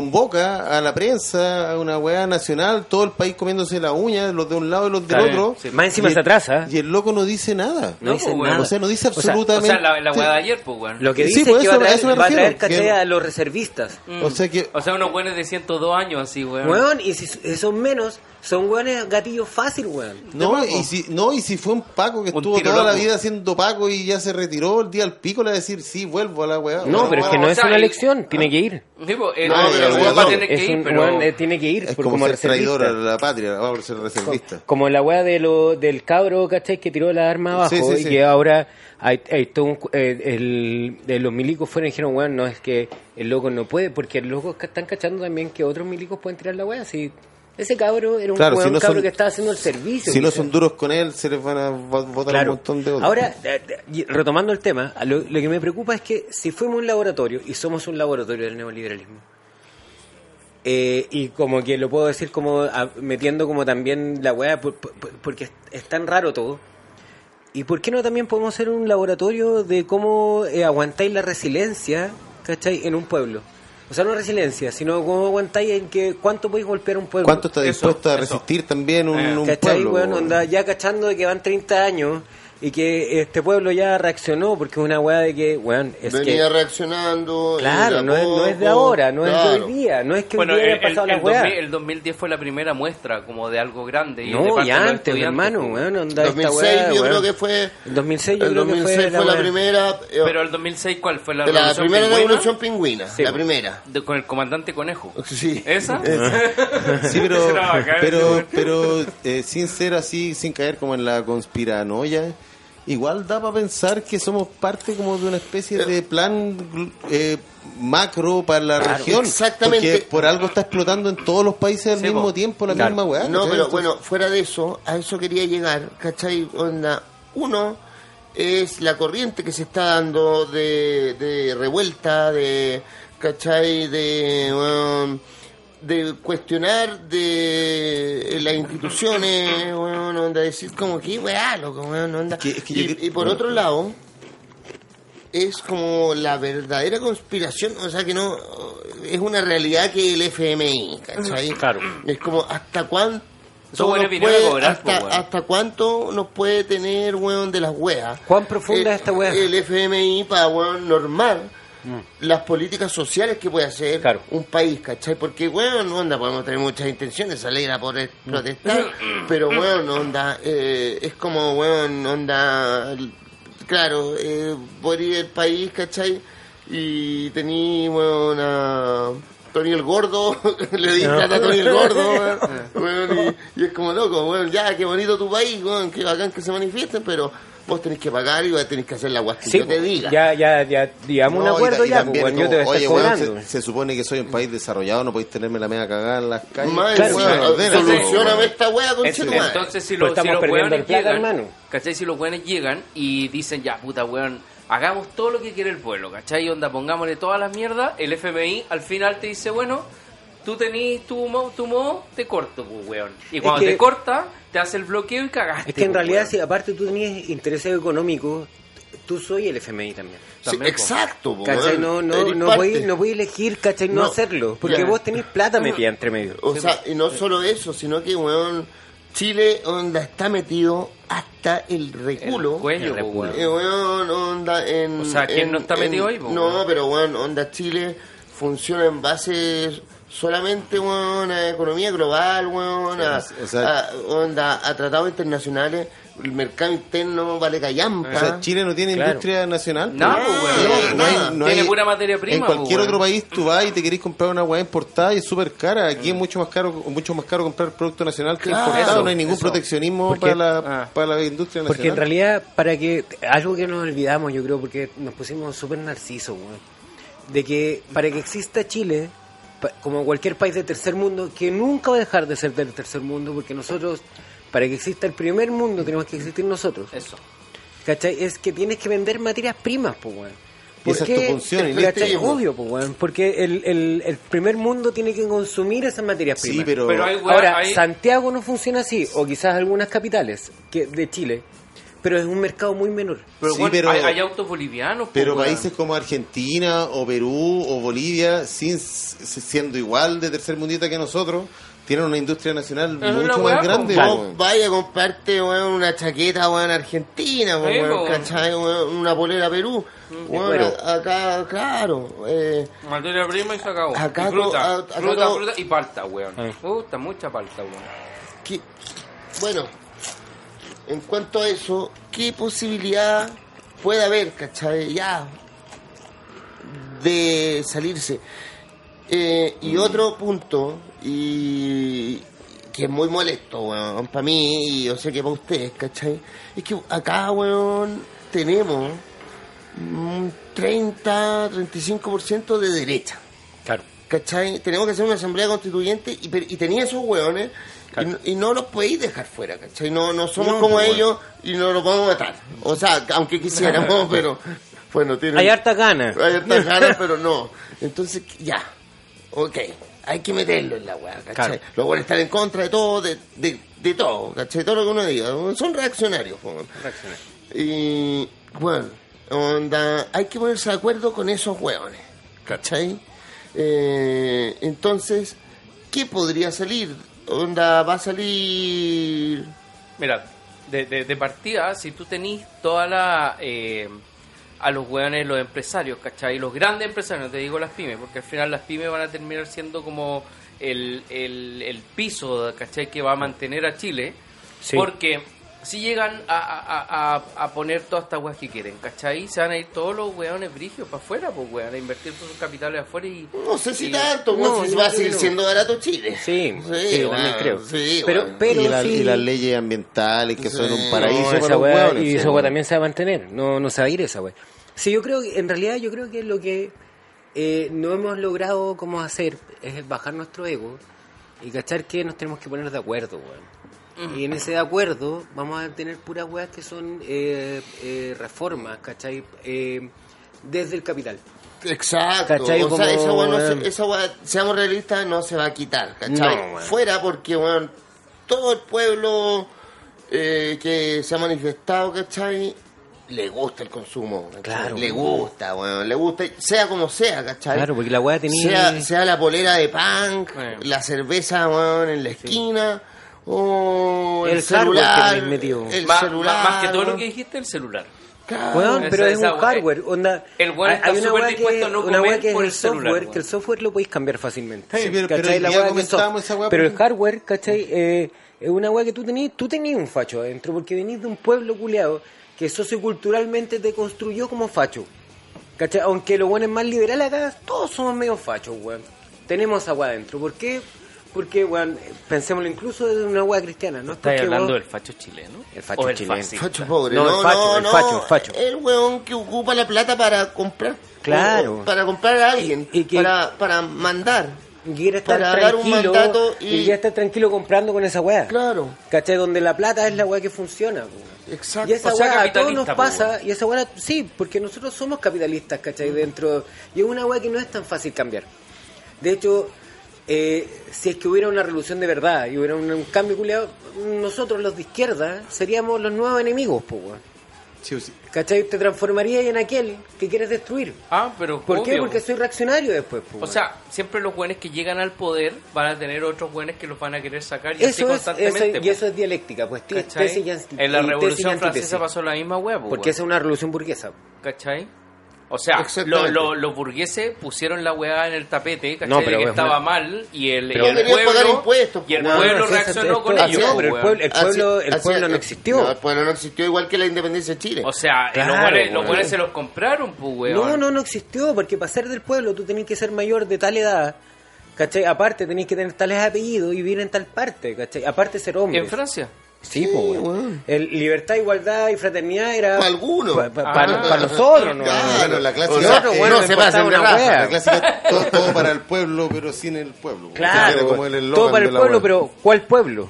convoca a la prensa, a una weá nacional, todo el país comiéndose la uña, los de un lado y los del Claro, otro. sí. Más encima Y se el- atrasa. Y el loco no dice nada. No, No, dice pues, weón. nada. O sea, no dice O sea, O absolutamente. sea, la, la weá de ayer, pues, weón. Lo que Sí, dice pues es que eso- va a traer, a va traer a los reservistas. Mm. O sea que O sea, unos buenos de 102 años, así, weón. Weón, y si si son menos, son weones gatillos fácil, weón. no y si no y si fue un Paco que Un estuvo toda la loco. vida haciendo Paco y ya se retiró el día al pico le va a decir sí vuelvo a la weá No, pero es que no es una elección, tiene que ir. Sí, eh, No, el weón, weón va a no. tener que ir, pero... eh, tiene que ir es por- como, como ser traidor a la patria vamos a ser reservista Como la weá de lo, del cabro, ¿cachai? Que tiró la arma abajo Sí, sí, y sí. que ahora hay, hay todo un cu- eh, el, de los milicos fueron y dijeron, weón, no es que el loco no puede, porque los locos están cachando también que otros milicos pueden tirar la weá. Si ese cabro era un Claro, weón si no cabro son- que estaba haciendo el servicio. si no son duros con él se les van a vo- votar Claro. un montón de otros Ahora, eh, eh, retomando el tema, a lo, lo que me preocupa es que si fuimos un laboratorio, y somos un laboratorio del neoliberalismo, eh, y como que lo puedo decir como a- metiendo como también la weá, por- por- por- porque es, es tan raro todo, ¿y por qué no también podemos ser un laboratorio de cómo eh, aguantáis la resiliencia, ¿cachai? En un pueblo. O sea, no resiliencia, sino cómo aguantáis en que cuánto podéis golpear un pueblo. ¿Cuánto está Eso, dispuesto a eso. resistir también un, Eh, un ¿Cachai, pueblo? Onda, ya cachando de que van 30 años y que este pueblo ya reaccionó porque es una weá de que, weón, es venía que... reaccionando. Claro, y de no es, no es de ahora, no es de claro. hoy día, no es que Bueno, hoy día el, haya pasado el- la el weá. 2000, el 2010 fue la primera muestra como de algo grande. Y de No, parte y de los antes, mi estudiantes, hermano, pues. weón, onda esta 2006 weá, yo weón. creo que fue... El 2006 yo el creo que 2006 fue, fue la weá. primera... eh, Pero el 2006, ¿cuál fue la de la primera pingüina? revolución pingüina, Sí, la primera. De- con el comandante Conejo. Sí. ¿Esa? Sí, pero, pero, pero eh, sin ser así, sin caer como en la conspiranoia, igual da para pensar que somos parte como de una especie de plan eh, macro para la Claro, región. exactamente. Porque por algo está explotando en todos los países al Sí, mismo po. tiempo la Claro. misma weá. No, ¿cachai? pero bueno, fuera de eso, a eso quería llegar, ¿cachai? Onda, uno es la corriente que se está dando de, de revuelta, de, ¿cachai? De, um, de cuestionar de las instituciones, bueno, onda, decir como que, weá, loco, weón, onda. Es que yo y, por otro lado, es como la verdadera conspiración, o sea que no, es una realidad que el FMI, ¿cachai? Claro. Es como hasta cuánto puede- cobrar, hasta, cuánto nos puede tener weón de las weas. ¿Cuán profunda es esta wea? El FMI para weón normal las políticas sociales que puede hacer Claro. un país, ¿cachai? Porque weón, onda, podemos tener muchas intenciones, salir a poder protestar, pero weón, onda, eh, es como weón, onda, claro, eh, por ir el país, ¿cachai? Y tení, a Tony el Gordo, le di plata a Tony el Gordo, weón, weón, y, y es como loco, weón, ya, qué bonito tu país, weón, qué bacán que se manifiesten, pero vos tenés que pagar y vos tenés que hacer la guas que Sí, yo te diga. ya, ya, ya, digamos un No, acuerdo y ya, pues, yo te voy a estar cobrando. se, se supone que soy un país desarrollado, no podéis tenerme la media cagada en las calles. Más Claro, solucioname esta wea con Eso, Entonces, si, Pues los- si weones llegan, hermano. ¿cachai? Si los weones llegan y dicen, ya, puta weón, hagamos todo lo que quiere el pueblo, ¿cachai? Onda, pongámosle todas las mierdas, el FMI al final te dice, bueno, tú tenés tu modo, tu modo te corto, pues, weón. Y cuando que- te corta, te hace el bloqueo y cagaste. Es que en pues, realidad, weón. si aparte tú tenías intereses económicos, tú soy el FMI también. Sí, po. exacto, po, ¿Cachai? weón. No, no, no podéis no podéis elegir, ¿cachai? No, No, hacerlo. Porque ya. vos tenés plata metida entre medio. O sea, y no solo eso, sino que, weón, Chile, onda, está metido hasta el reculo. El cuello, El reculo. weón. Eh, weón, onda, en... O sea, ¿quién en- no está en- metido ahí, po, No, weón? pero, weón, onda, Chile funciona en base solamente, weón, a economía global, weón, a, o sea- a- onda, a tratados internacionales, el mercado interno vale callampa. O sea, Chile no tiene Claro. industria nacional. No, pues. weón. No, no hay- no Tiene hay- pura materia prima, En cualquier pues, otro país tú vas y te querés comprar una weá importada y es súper cara. Aquí es mucho más caro mucho más caro comprar producto nacional que Claro, importado. eso, no hay ningún eso. proteccionismo Porque- para la, ah. para la industria nacional. Porque en realidad, para que. Algo que nos olvidamos, yo creo, porque nos pusimos súper narcisos, weón. De que para que exista Chile, como cualquier país de tercer mundo, que nunca va a dejar de ser del tercer mundo, porque nosotros, para que exista el primer mundo, tenemos que existir nosotros. Eso. ¿Cachai? Es que tienes que vender materias primas, pues, weón. Esa es tu Porque- función, ¿cachai? listo. Obvio, pues, weón. Porque el, el, el primer mundo tiene que consumir esas materias Sí, primas. pero, Pero hay- Ahora, hay- Santiago no funciona así, o quizás algunas capitales que de Chile, pero es un mercado muy menor. Pero, Sí, bueno, pero- hay, hay autos bolivianos. pero weón. países como Argentina o Perú o Bolivia, sin siendo igual de tercer mundita que nosotros, tienen una industria nacional Es mucho más grande. weón. vaya a comprarte weón, una chaqueta weón, argentina, weón, po. ¿cachai? Weón, una polera Perú. Bueno. acá, claro. Eh, Materia prima y se acabó. Acá y fruta, to- a- acá fruta, y palta, weón. Ah. Puta, mucha palta, weón. ¿qué- bueno, en cuanto a eso, ¿qué posibilidad puede haber, cachai? Ya, de salirse. Eh, y otro punto, y que es muy molesto, weón, para mí, y yo sé que para ustedes, ¿cachai? Es que acá, weón, tenemos un 30, 35% de derecha. Claro. ¿Cachai? Tenemos que hacer una asamblea constituyente y, y tenía esos y no- y, no los podéis dejar fuera, ¿cachai? No, no somos No, como pues, ellos y no los podemos matar. O sea, aunque quisiéramos, pero bueno, tienen... Hay harta ganas. Hay hartas ganas, pero no. Entonces, ya, ok, hay que meterlo en la weá, ¿cachai? Claro. Los buenos están en contra de todo, de, de, de todo, ¿cachai? Todo lo que uno diga. Son reaccionarios, po. Y bueno, onda, hay que ponerse de acuerdo con esos hueones, ¿cachai? Eh, entonces, ¿qué podría salir? Onda, va a salir... Mira, de, de, de partida, si tú tenís toda la... eh, a los hueones, los empresarios, ¿cachai? Los grandes empresarios, no te digo las pymes, porque al final las pymes van a terminar siendo como el, el, el piso, ¿cachai? Que va a mantener a Chile. Sí. Porque si llegan a, a, a, a poner todas estas weas que quieren, ¿cachai? Se van a ir todos los hueones brigios para afuera, pues weón, a invertir todos sus capitales afuera y... No sé si y- tanto, no, no, si va a seguir no. siendo barato Chile. Sí, sí, bueno, creo. sí, pero, bueno. pero y, la- sí, y las leyes ambientales que son un paraíso para esa y sí, esa weón. también se va a mantener, no, no se va a ir esa weá. Sí, yo creo que, en realidad, yo creo que lo que eh, no hemos logrado como hacer es bajar nuestro ego y cachar que nos tenemos que poner de acuerdo, weón. Y en ese acuerdo vamos a tener puras weas que son eh, eh, reformas, ¿cachai? Eh, desde el capital. Exacto. ¿Cachai? O sea, esa no weón. se- esa weá, seamos realistas, no se va a quitar, ¿cachai? No. Fuera porque, weón, todo el pueblo eh, que se ha manifestado, ¿cachai? Le gusta el consumo. Claro, Le gusta, weón, le gusta, sea como sea, ¿cachai? Claro, porque la weá tenía... sea, sea la polera de punk, Bueno. la cerveza, weón, en la esquina, o el, El hardware que celular, tenéis metido. el Más, celular, más- que todo lo que dijiste, el celular. Claro. Weón, Esa- pero es un hardware. Onda, el weón está hay una súper dispuesto a no una comer que es por el el celular, software, que el software lo podéis cambiar fácilmente. Sí, pero- el hardware, ¿cachai? Eh, es una weá que tú tenías, tú tenías un facho adentro, porque venís de un pueblo culeado que socioculturalmente te construyó como facho. ¿Cachai? Aunque los buenos más liberales acá, todos somos medio fachos, weón. Tenemos weá adentro. ¿Por qué? Porque, weón, pensémoslo incluso desde una weá cristiana, ¿no? es ¿Estás hablando vos- del facho chileno? El facho ¿O el chileno. Facho pobre, No, no, el facho, no, el facho, el facho. El weón que ocupa la plata para comprar. Claro. Para comprar a alguien. Y- y que- para, para mandar. Y quiere estar Para dar un mandato y... y- quiere estar tranquilo comprando con esa weá. Claro. ¿Cachai? Donde la plata es la weá que funciona. Exacto. Y esa O sea, weá a todos nos pasa, y esa weá, sí, porque nosotros somos capitalistas, ¿cachai? Dentro, y es una weá que no es tan fácil cambiar. De hecho, eh, si es que hubiera una revolución de verdad y hubiera un, un cambio culiado, nosotros los de izquierda seríamos los nuevos enemigos, po, weón. Sí, sí. ¿Cachai? Te transformarías en aquel que quieres destruir. Ah, pero ¿Por qué? Porque po. soy reaccionario después. po, O sea, siempre los buenos que llegan al poder van a tener otros buenos que los van a querer sacar y así eso es, constantemente. eso- y po. eso es dialéctica, pues En la Revolución. Francesa pasó la misma hueá, po, Porque esa es una revolución burguesa. ¿Cachai? O sea, Exactamente. lo- lo- los burgueses pusieron la weá en el tapete, ¿cachai? No, pero que es estaba una- mal y el, Pero y el pueblo, pagar impuestos, y el No, pueblo no, ese- reaccionó con ellos. no, po, pero el pueblo- el pueblo- el así- pueblo no existió. No, el pueblo no existió igual que la independencia de Chile. O sea, Claro, los los buenos se los compraron, pues, weón. No, no, no existió, porque para ser del pueblo tú tenés que ser mayor de tal edad, ¿cachai? Aparte tenés que tener tales apellidos y vivir en tal parte, ¿cachai? Aparte ser hombre. En Francia. Sí, weón. weón. El libertad, igualdad y fraternidad era... Pa' algunos. Para Ah. nosotros, ¿no? Claro, la clásica- Nosotros, eh, bueno, no me se una raza. La clásica, todo, todo para el pueblo, pero sin el pueblo. Claro, como el todo para el pueblo, pero ¿cuál pueblo?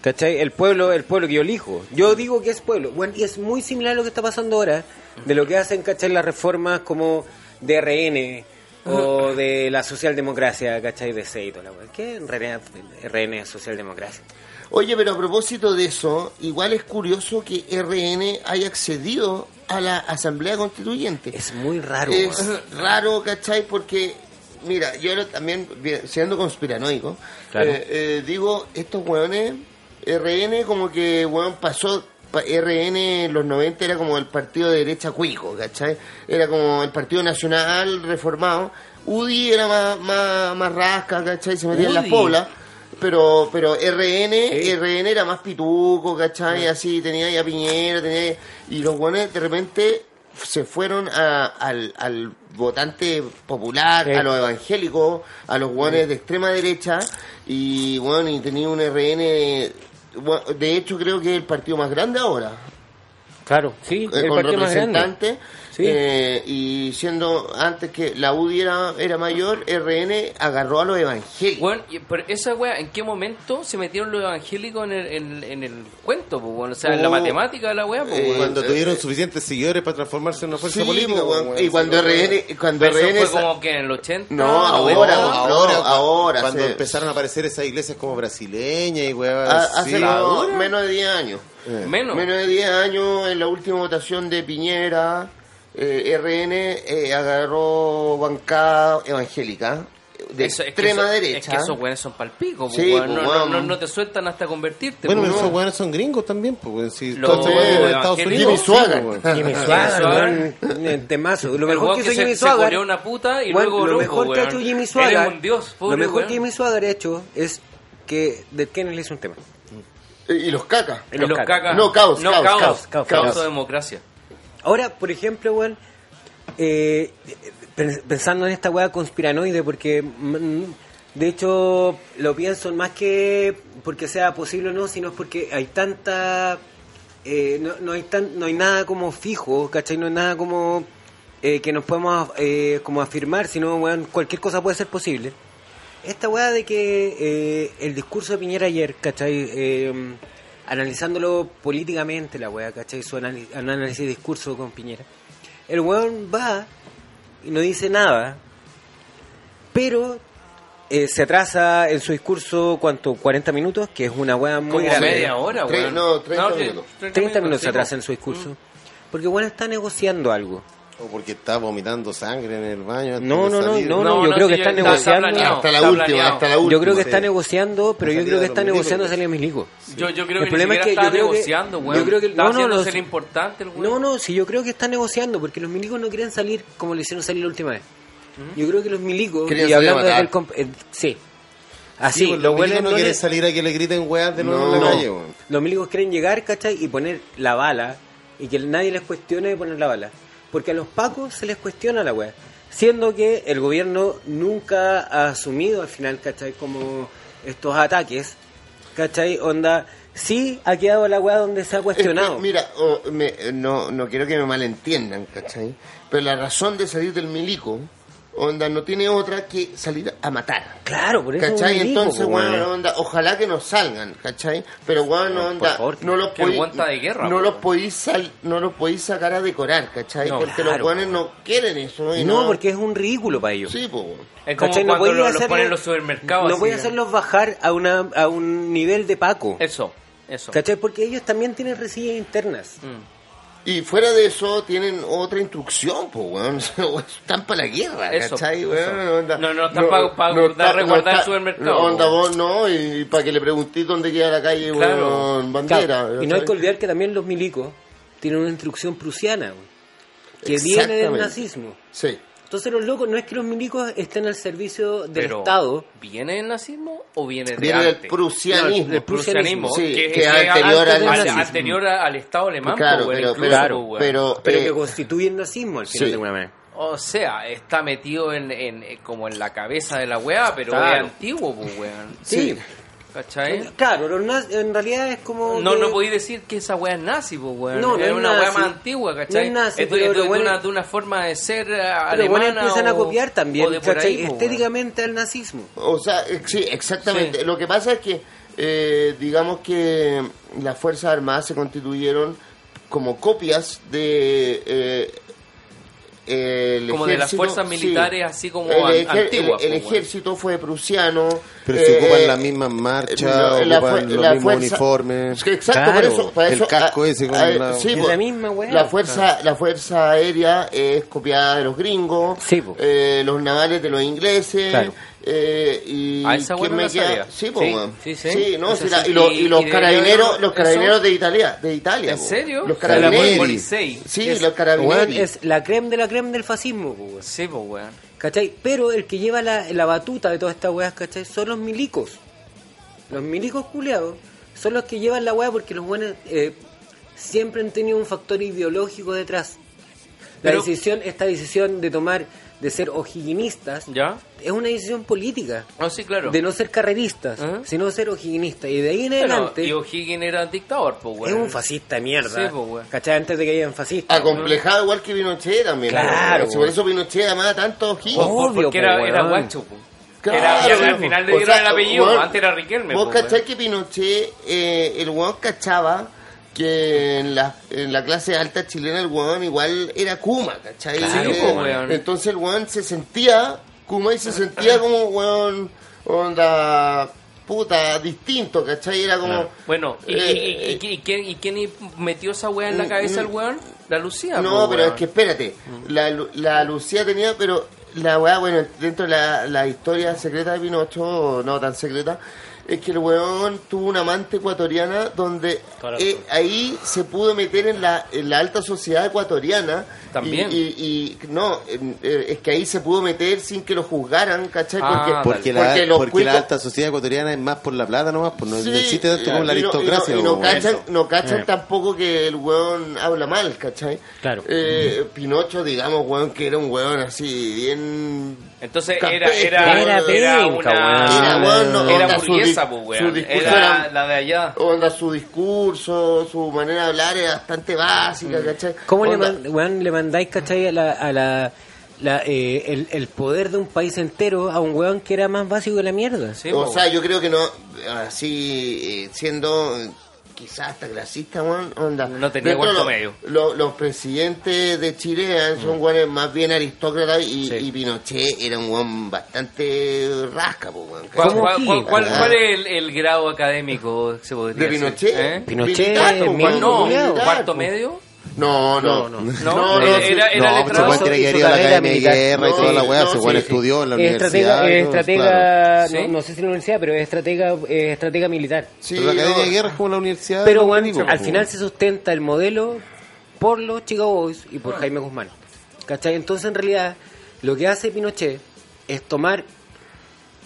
¿Cachai? El pueblo, el pueblo que yo elijo. Yo digo que es pueblo. Bueno, y es muy similar a lo que está pasando ahora, de lo que hacen, ¿cachai? Las reformas como de RN o de la socialdemocracia, ¿cachai? De toda la. ¿Qué en realidad RN es socialdemocracia? Oye, pero a propósito de eso, igual es curioso que RN haya accedido a la Asamblea Constituyente. Es muy raro. Es raro, ¿cachai? Porque, mira, yo también, siendo conspiranoico, Claro. eh, eh, digo, estos hueones, RN como que, hueón, pasó, pa- RN en los 90 era como el partido de derecha cuico, ¿cachai? Era como el Partido Nacional reformado. UDI era más, más, más rasca, ¿cachai? Se metía en las poblas. Pero, pero RN, RN era más pituco, ¿cachai? Así, tenía ya Piñera, tenía... Y los buenos de repente se fueron a- al, al votante popular, a los evangélicos, a los guanes de extrema derecha, y bueno, y tenía un RN, de hecho creo que es el partido más grande ahora, Claro, sí, eh, el partido más grande. Sí. eh, y siendo antes que la UDI era, era mayor, RN agarró a los evangélicos. Bueno, pero esa wea, ¿en qué momento se metieron los evangélicos en el, en, en el cuento? Pues, bueno? O sea, en la Oh, matemática de la wea, pues, eh. Cuando tuvieron suficientes seguidores para transformarse en una fuerza Sí, política. y cuando sí, RN, cuando Pero eso RN fue como que en el 80. No, No, ahora, ahora, no, ahora, cuando se- empezaron a aparecer esas iglesias como brasileñas y weas ha- así. hace menos de 10 años. Menos. Menos de 10 años en la última votación de Piñera, eh, RN eh, agarró bancada evangélica de Eso- es que extrema eso- derecha. Es que esos weones son palpicos, Sí, pues, pues, no, no, no, no te sueltan hasta convertirte. Bueno, pues, esos weones son gringos también, pues, si Los. Estados Jimmy Unidos. Jimmy eh, temazo. Lo mejor que que hizo se, Jimmy se Swaggart coreó una puta y Bueno, luego lo loco, mejor que ha hecho Jimmy es un dios, lo mejor que Jimmy Swaggart ha hecho es que de Kenneth le hizo un tema. Y los cacas. En los cacas. No, caos, No, caos, caos. caos, caos, Caos caos. o democracia. Ahora, por ejemplo, weón, eh, pen- pensando en esta weá conspiranoide, porque mm, de hecho lo pienso más que porque sea posible o no, sino porque hay tanta. eh, no, no hay tan, no hay nada como fijo, ¿cachai? No hay nada como eh, que nos podemos eh, como afirmar, sino weón, cualquier cosa puede ser posible. Esta weá de que eh, el discurso de Piñera ayer, ¿cachai? Analizándolo políticamente, la weá, ¿cachai? Su anali- análisis de discurso con Piñera. El weón va y no dice nada, pero eh, se atrasa en su discurso, ¿cuánto? 40 minutos, que es una weá muy grande. media hora, weón. no, 30 que- minutos. 30 minutos se atrasa en su discurso. Porque bueno está negociando algo. O porque está vomitando sangre en el baño. No, no, no, no, no, yo creo que sí, está está- negociando. Hasta la está última, hasta la última. Yo creo que sí. está negociando, pero yo creo que está negociando salir a Milico. Yo, yo creo El que problema es que está yo creo que- negociando, weón. yo creo que- está no, no, haciendo no, ser sí. importante el. No, no, si yo creo que está negociando, porque los milicos no quieren salir como le hicieron salir la última vez. Yo creo que los milicos, y hablando desde matar. el... comp- eh, sí. Así, Sí, pues, los milicos no no quieren salir a que le griten weas de nuevo No. en la calle. Los milicos quieren llegar, ¿cachai? Y poner la bala y que nadie les cuestione de poner la bala. Porque a los pacos se les cuestiona la weá. Siendo que el gobierno nunca ha asumido al final, ¿cachai? Como estos ataques, ¿cachai? Onda, sí ha quedado la weá donde se ha Es que, cuestionado. mira, oh, me- no, no quiero que me malentiendan, ¿cachai? Pero la razón de salir del milico, onda, no tiene otra que salir a matar. Claro, por eso es ¿Cachai? milico, Entonces, bueno, weón. onda, ojalá que nos salgan, ¿cachai? Pero, bueno, No, por onda, favor, no los podéis- weón está de guerra, no los podéis sal- no los podéis sacar a decorar, ¿cachai? No, Porque claro, los buenos no quieren eso, y No, porque es un ridículo para ellos. Sí, pues. Es como ¿Cachai? cuando podía lo, lo hacerlo- ponen en los supermercados. No voy a hacerlos bajar a, una, a un nivel de Paco. Eso, eso. ¿Cachai? Porque ellos también tienen resillas internas. Mm. Y fuera de eso tienen otra instrucción, pues, weón. Están para la guerra, Eso, ¿cachai? eso. weón? Onda- No, no, están pa- pa guardar- resguardar el supermercado, No, onda vos no, y para que le preguntéis dónde queda la calle, Claro. weón, bandera. Claro, Y no hay que olvidar que también los milicos tienen una instrucción prusiana, güey, que viene del nazismo. Sí. Entonces los locos, no es que los milicos estén al servicio del Pero, Estado, ¿Viene del nazismo o viene de Viene del prusianismo. No, del prusianismo, Sí, que, que es que anterior al anterior Estado alemán, Claro, po, weón, pero, incluso, pero, pero eh, que constituye el nazismo al final sí. de alguna manera. O sea, está metido en, en- como en la cabeza de la weá, pero Claro. es antiguo, pues weón. Sí. ¿Cachai? Claro, en realidad es como... No, que- no podéis decir que esa weá es nazi, pues weón. No, no es una weá más antigua, ¿cachai? No es nazi, pero es de- bueno de una, es- de una forma de ser eh, Pero bueno, alemana. empiezan a o- copiar también, o de por ¿cachai? ahí, po, weón. estéticamente al nazismo. O sea, eh, sí, exactamente. Sí. Lo que pasa es que, eh, digamos que las Fuerzas Armadas se constituyeron como copias de... eh, el Como de las fuerzas sí. militares así como el, an- ejer- antiguas, el- el ejército fue prusiano. Pero se eh, ocupan eh, las mismas marchas, no, la ocupan fue- los la mismos fuerza- uniformes. Es que exacto, Claro, por eso, el eso, casco ah, ese con ah, la- sí, Es po, la misma weá. La fuerza, la fuerza aérea es copiada de los gringos, Sí, po. eh, los navales de los ingleses, Claro. Eh, y esa ¿quién weá no me la queda? sabía. Sí, po, Sí, weón. sí, sí. no, Eso sí, la- sí. y, los, y Y- los y de- carabineros, los eso- carabineros de Italia, de Italia. ¿En po. serio? Los carabineros. Sí, Es- los carabineros. es la creme de la creme del fascismo, po, weón. Sí, pues weón. ¿Cachai? Pero el que lleva la, la batuta de todas estas weas, ¿cachai? Son los milicos. Los milicos culeados son los que llevan la wea porque los buenos eh, siempre han tenido un factor ideológico detrás. La Pero- decisión, esta decisión de tomar, de ser ojiguinistas, ¿Ya? es una decisión política. No, sí, claro. De no ser carreristas, sino ser ojiguinistas. Y de ahí en Bueno, adelante y O'Higgins era dictador, pues es weón. un fascista de mierda. Sí, pues, weón. ¿Cachai? Antes de que hayan fascistas. Acomplejado igual que Pinochet también. Claro, po. Por eso Pinochet amaba tanto a O'Higgins. Por- por- Obvio, porque era, po, era weón. guacho. Claro, Era- al final le O dieron sea, el apellido, weón, antes era Riquelme. Vos po, cachai que Pinochet, eh, el weón cachaba que en la, en la clase alta chilena el weón igual era Kuma, ¿cachai? Claro, Eh, po, weón. Entonces el weón se sentía Kuma y se sentía como weón, onda, puta, distinto, ¿cachai? Era como... Bueno, ¿y, Eh, y- y- y- quién, y quién metió esa weá en la cabeza al weón? La Lucía, No, po, pero weón. es que espérate, la, Lu- la Lucía tenía, pero la weá, bueno, dentro de la, la historia secreta de Pinocho, no tan secreta, es que el weón tuvo una amante ecuatoriana donde eh, ahí se pudo meter en la, en la alta sociedad ecuatoriana. También. Y, y- y- no, en- eh, es que ahí se pudo meter sin que lo juzgaran, ¿cachai? Ah, Porque. Porque, la, porque la alta sociedad ecuatoriana es más por la plata nomás, pues no, no Sí, existe tanto como la y no- y no- aristocracia. Y no, po, weón. cachan, no cachan Eh. tampoco que el weón habla mal, ¿cachai? Claro. Eh, Pinocho, digamos, weón, que era un weón así, bien... Entonces era, era, Era era una... weón. Era, weón, no, era su burguesa, pues, su weón. discurso Era era- la de allá. Onda, su discurso, su manera de hablar era bastante básica, ¿cachai? ¿Cómo le, man- weón, le mandáis, cachai, a la, a la, la, eh, el, el poder de un país entero a un weón que era más básico que la mierda? Sí, o sea, yo creo que no, así, eh, siendo eh, quizás hasta clasista, weón, onda. No tenía lo- medio. lo- los presidentes de Chile eh, son weones más bien aristócratas y, Sí. y Pinochet era un weón bastante rasca, po, weón. ¿Cuál, ¿Cómo cuál- aquí? cuál- cuál- Ah. cuál es el, el grado académico se podría ¿De decir? Pinochet? ¿Eh? Pinochet, Militar, militar, No, ¿cuarto medio? No, no, No, no. No, no, era, era, no, letrado. se creer que hizo haría la academia de guerra y toda la weá, se estudió en la Es universidad. estratega, no, no sé si en la universidad, pero es estratega, es estratega militar. Sí, Pero la academia no. de guerra es como la universidad. Pero bueno, al final se sustenta el modelo por los Chicago Boys y por Jaime Guzmán. ¿Cachai? Entonces, en realidad, lo que hace Pinochet es tomar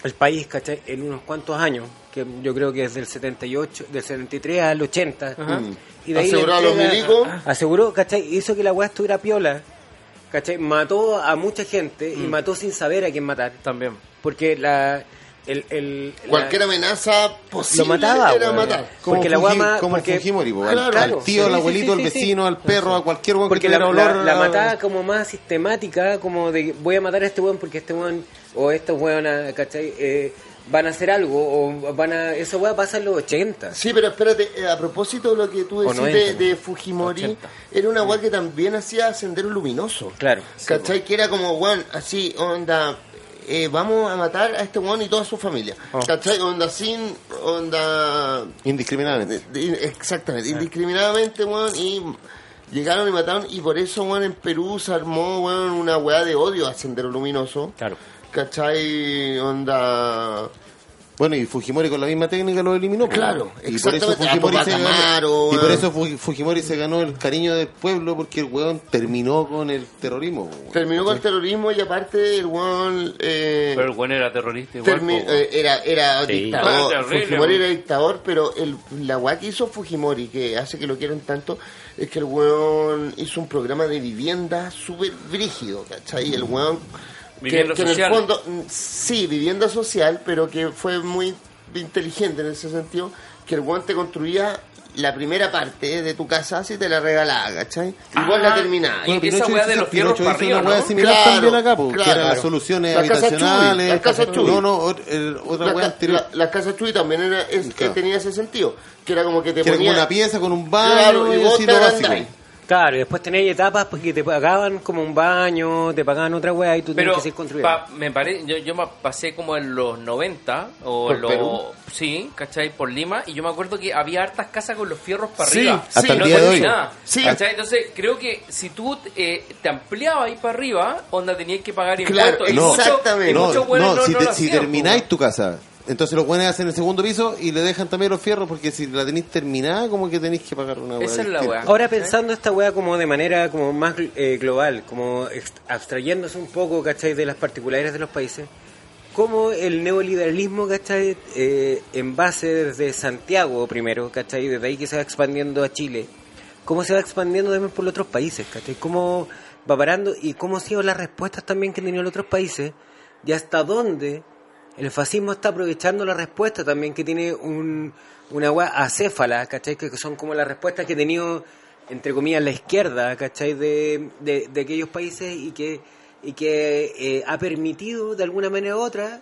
el país, ¿cachai? En unos cuantos años, que yo creo que es del 78, del 73 al 80. Y de ahí Aseguró a los milicos. Aseguró, ¿cachai? Hizo que la weá estuviera piola, ¿cachai? Mató a mucha gente y mató sin saber a quién matar. También. Porque la... El, el, la- Cualquier amenaza posible Lo mataba, era matar. Como porque la Fuji- guama- como porque- Fujimori, po, al- Claro, al tío, sí, al abuelito, sí, al sí, sí. vecino, al perro, a cualquier weón que Porque la, tuviera la, olor. la a- mataba como más sistemática, como de voy a matar a este weón porque este weón o estos weón, ¿cachai? Eh, van a hacer algo o van a... Esa weá pasa en los 80. Sí, pero espérate, eh, a propósito de lo que tú decís 90, de, Fujimori, 80. era una weá que también hacía Sendero Luminoso. Claro. ¿Cachai? Que era como, weón, así, onda, eh, vamos a matar a este weón y toda su familia. Oh. ¿Cachai? Onda sin, onda... Indiscriminadamente. de- de- exactamente, indiscriminadamente, weón, y Llegaron y mataron, y por eso, weón, en Perú se armó, weón, una weá de odio a Sendero Luminoso. Claro. ¿Cachai? Onda. Bueno, y Fujimori con la misma técnica lo eliminó. pues. Claro, y por eso exactamente. Fujimori Ah, se pues, ganó, Bacamaro, y por weón. eso Fu- Fujimori se ganó el cariño del pueblo porque el weón terminó con el terrorismo. weón. Terminó con el terrorismo y aparte el weón. Eh, Pero el buen era terrorista igual. weón. eh, era era Sí. dictador. Ah, terrible, Fujimori weón. era dictador, pero el, la weá que hizo Fujimori, que hace que lo quieran tanto, es que el weón hizo un programa de vivienda súper brígido, ¿cachai? El weón. Que, que en el fondo, mm, sí, vivienda social, pero que fue muy inteligente en ese sentido, que el weón te construía la primera parte de tu casa si te la regalaba, ¿cachai? Y vos la Ah, terminabas. y esa weá de los fierros para arriba, una ¿no? similar Claro, también acá, po, que claro. eran las soluciones Las habitacionales. Chuy, las casas Chuy. No, no, otra La anterior. la- las casas Chuy también era, es- Claro. que tenía ese sentido, que era como que te que era como ponía... una pieza con un baño Claro, y y así lo básico. Claro, y después tenéis etapas porque te pagaban como un baño, te pagaban otra weá y tú Pero tenías que seguir construyendo. pa- me parece, yo, yo me pasé como en los 90 o ¿Por en los Perú? sí, ¿cachai? Por Lima y yo me acuerdo que había hartas casas con los fierros para Sí, arriba. hasta el no día de tenía hoy. nada, Sí. ¿cachai? Entonces creo que si tú eh, te ampliabas ahí para arriba, onda tenías que pagar Claro, impuestos. y exactamente. y No, muchos no, no, si, no te- lo si hacían, termináis tu casa, entonces los buenos hacen el segundo piso y le dejan también los fierros porque si la tenéis terminada, como que tenéis que pagar una weá Esa es la weá. Ahora pensando esta weá como de manera como más eh, global, como abstrayéndose un poco, ¿cachai? De las particularidades de los países, cómo el neoliberalismo, ¿cachai? Eh, en base desde Santiago primero, ¿cachai? Desde ahí que se va expandiendo a Chile, cómo se va expandiendo también por los otros países, ¿cachai? Cómo va parando y cómo han sido las respuestas también que han tenido los otros países y hasta dónde el fascismo está aprovechando la respuesta también que tiene un, una weá acéfala, ¿cachai? Que son como las respuestas que ha tenido, entre comillas, la izquierda, ¿cachai? De, de, aquellos países y que, y que eh, ha permitido de alguna manera u otra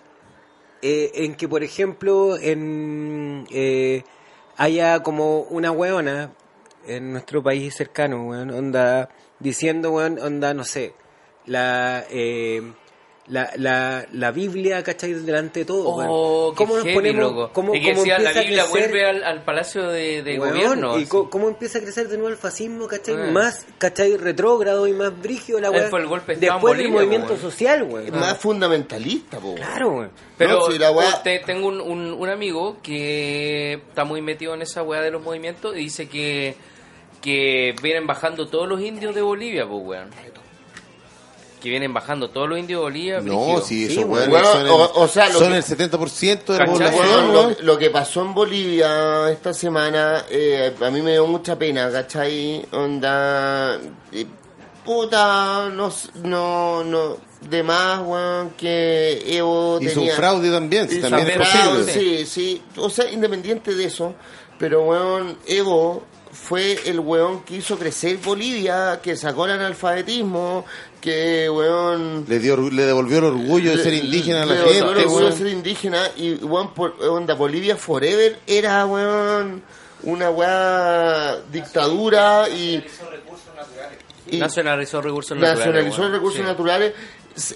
eh, en que, por ejemplo, en, eh, haya como una weona en nuestro país cercano, weón, onda, diciendo, weón, onda, no sé, la... Eh, la, la, la Biblia, ¿cachai? Delante de todo. Oh, ¿Cómo nos heavy, ponemos? loco. ¿Cómo, Y que cómo decía, la empieza a Biblia crecer- vuelve al, al palacio de, de Weón, gobierno. y co- cómo empieza a crecer de nuevo el fascismo, ¿cachai? Más, ¿cachai? Retrógrado y más brígido la weá. fue el golpe Después del movimiento po, social, weón. Es más fundamentalista, po. Claro, weón. Pero No, si la weá- te- tengo un, un, un amigo que está muy metido en esa weá de los movimientos y dice que, que vienen bajando todos los indios de Bolivia, pues weón. Que vienen bajando todos los indios de Bolivia. No, Sí, esos weones Bueno, son, el, o- o sea, son que- el 70% de la población. Bueno, lo, lo que pasó en Bolivia esta semana, eh, a mí me dio mucha pena, ¿cachai? Onda, eh, puta, no, no, no, de más, weón, que Evo Hizo tenía... un fraude también, si también es posible. Sí, sí, o sea, independiente de eso, pero weón, Evo fue el weón que hizo crecer Bolivia, que sacó el analfabetismo, que weón... Le, dio, le devolvió el orgullo de Le- ser indígena a la le devolvió el gente, orgullo de ser indígena y weón, por, onda, Bolivia Forever era weón una weá dictadura y, y Nacionalizó recursos naturales. nacionalizó weón. recursos Sí. naturales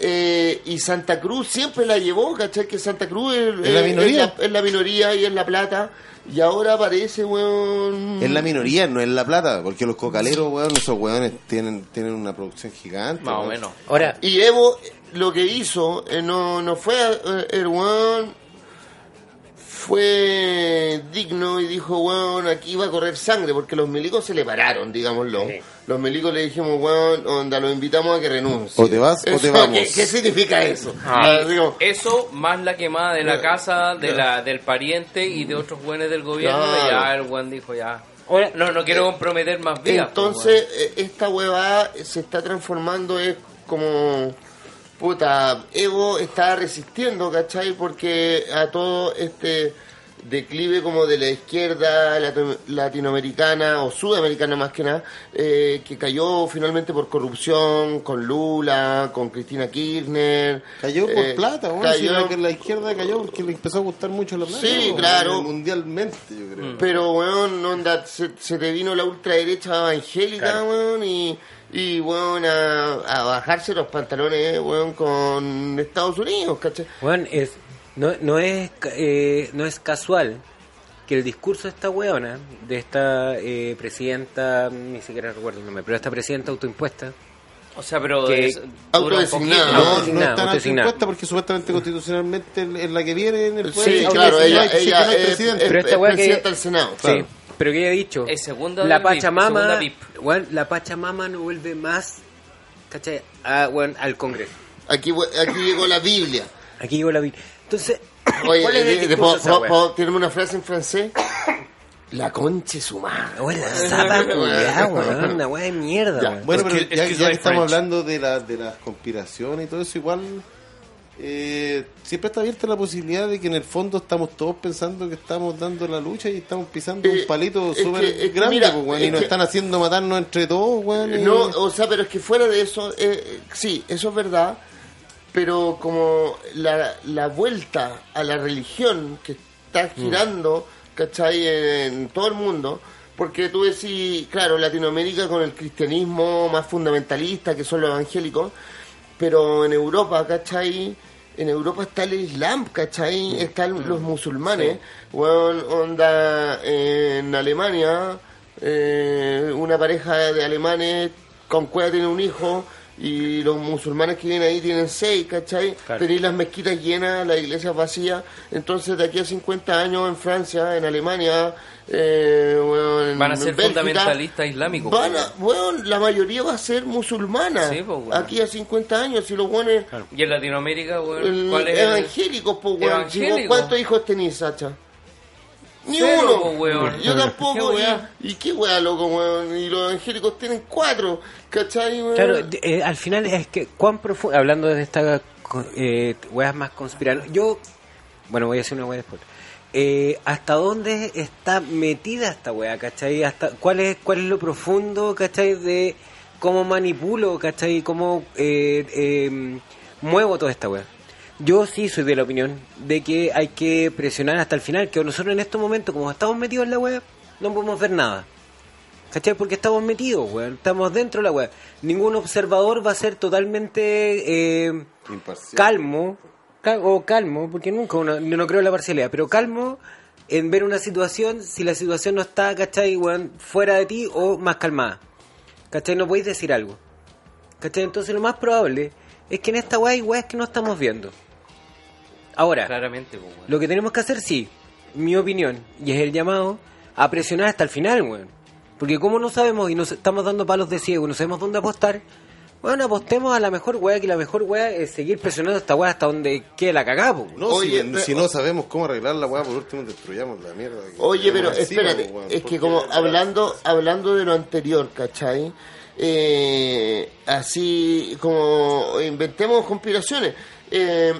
eh, y Santa Cruz siempre la llevó, ¿cachai? Que Santa Cruz es, Es la minoría. es la, es la minoría y es la plata y ahora aparece weón Es la minoría, no es la plata, porque los cocaleros, weón, esos weones tienen, tienen una producción gigante. Más o menos. Ahora, Y Evo lo que hizo eh, no, no fue eh, el weón fue digno y dijo, weón, aquí va a correr sangre, porque los milicos se le pararon, digámoslo. Sí. Los milicos le dijimos, weón, onda, lo invitamos a que renuncie. O te vas o te Eso, vamos. ¿Qué, qué significa eso? Ah, Ah, digo, Eso, más la quemada de la Eh, casa, de claro. la del pariente y de otros buenos del gobierno, Claro. ya el buen dijo ya. No, no quiero comprometer más vidas. pues, Entonces, eh, esta huevada se está transformando, es como. Puta, Evo está resistiendo, ¿cachai? Porque a todo este declive como de la izquierda latinoamericana o sudamericana más que nada, eh, que cayó finalmente por corrupción con Lula, con Cristina Kirchner. Cayó por eh, plata, weón. cayó- Si que la izquierda cayó porque le empezó a gustar mucho la plata. Sí, claro. Mundialmente, yo creo. Pero, weón, onda, se, se te vino la ultraderecha evangélica, weón, y, y weón, a, a bajarse los pantalones, weón, con Estados Unidos, ¿cachai? weón, es, no, no, es, ca- eh, no es casual que el discurso de esta weona, de esta eh, presidenta, ni siquiera recuerdo el nombre, pero esta presidenta autoimpuesta, O sea, pero Que- es- Autodesignada, poquito. ¿no? No, no Autodesignada, está autodesignada. porque supuestamente constitucionalmente es la que viene en el poder. Sí, claro, ella, es, presidenta del Senado. Sí, pero que ha dicho, Es segunda la Pachamama, VIP. weón, la Pachamama no vuelve más, ¿cachai? A, weón, al Congreso. Aquí, aquí llegó la Biblia. Aquí llegó la vi- Entonces, Oye, ¿cuál es el eh, discurso ¿puedo, puedo- puedo una frase en francés? La concha es su madre. La zapa weón, una weá de mierda, Ya. Bueno, pero ya, es que ya soy que estamos hablando de, la, de las conspiraciones y todo eso, igual eh, siempre está abierta la posibilidad de que en el fondo estamos todos pensando que estamos dando la lucha y estamos pisando Eh, un palito súper grande, mira, pues, es y nos que- están haciendo matarnos entre todos, y- No, o sea, pero es que fuera de eso, eh, sí, eso es verdad, pero como la, la vuelta a la religión que está girando, ¿cachai? En todo el mundo, porque tú decís, claro, Latinoamérica con el cristianismo más fundamentalista, que son los evangélicos, pero en Europa, ¿cachai? En Europa está el Islam, ¿cachai? Están los musulmanes. Weón, onda, en Alemania, eh, una pareja de alemanes con cueva tiene un hijo y los musulmanes que vienen ahí tienen seis, ¿cachai? Claro. Tenéis las mezquitas llenas, las iglesias vacías. Entonces, de aquí a 50 años en Francia, en Alemania, eh, en Van a ser Bélgica, fundamentalistas islámicos. Van a, weón, la mayoría va a ser musulmana. Sí, pues, weón. Aquí a 50 años, si los buenos Y en Latinoamérica, weón, el- ¿cuál es el- evangélicos, pues, Evangélico. ¿Cuántos hijos tenís, Sacha? Ni Cero, uno. po, weón. Yo tampoco. Qué weá. y, y qué weá, loco, weón. Y los evangélicos tienen cuatro. ¿Cachai, weón? Claro, eh, al final es que cuán profundo, hablando de esta eh, weas más conspiradas, yo, bueno, voy a hacer una wea después. Eh, ¿Hasta dónde está metida esta wea, cachai? Hasta, ¿cuál, es, ¿Cuál es lo profundo, cachai, de cómo manipulo, cachai? ¿Cómo eh, eh, muevo toda esta wea? Yo sí soy de la opinión de que hay que presionar hasta el final, que nosotros en estos momentos, como estamos metidos en la web, no podemos ver nada. ¿Cachai? Porque estamos metidos, weón. Estamos dentro de la web. Ningún observador va a ser totalmente eh, calmo, cal- o calmo, porque nunca uno, no creo en la parcialidad, pero calmo en ver una situación si la situación no está, ¿cachai? weón, fuera de ti o más calmada. ¿Cachai? No podéis decir algo. ¿Cachai? Entonces lo más probable es que en esta weá hay weas que no estamos viendo. Ahora, Claramente, pues, lo que tenemos que hacer, sí, mi opinión, y es el llamado, a presionar hasta el final, weón. Porque como no sabemos y nos estamos dando palos de ciego y no sabemos dónde apostar, bueno, apostemos a la mejor weá, que la mejor weá es seguir presionando esta weá hasta donde quede la cagada. No, Oye, si, no sabemos cómo arreglar la weá, por último destruyamos la mierda. que Oye, pero encima, espérate, es que como hablando hablando de lo anterior, ¿cachai? Eh, así como inventemos conspiraciones. Eh,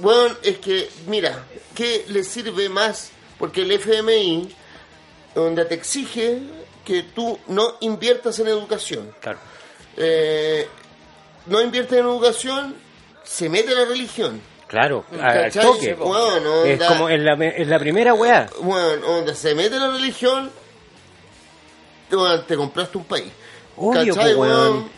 bueno, es que, mira, ¿qué le sirve más? Porque el FMI, donde te exige que tú no inviertas en educación. Claro. Eh, no inviertes en educación, se mete la religión. Claro, al toque. Bueno, Es onda- como en la, en la primera weá. bueno, donde se mete la religión, te compraste un país. Obvio, ¿Cachai, weón.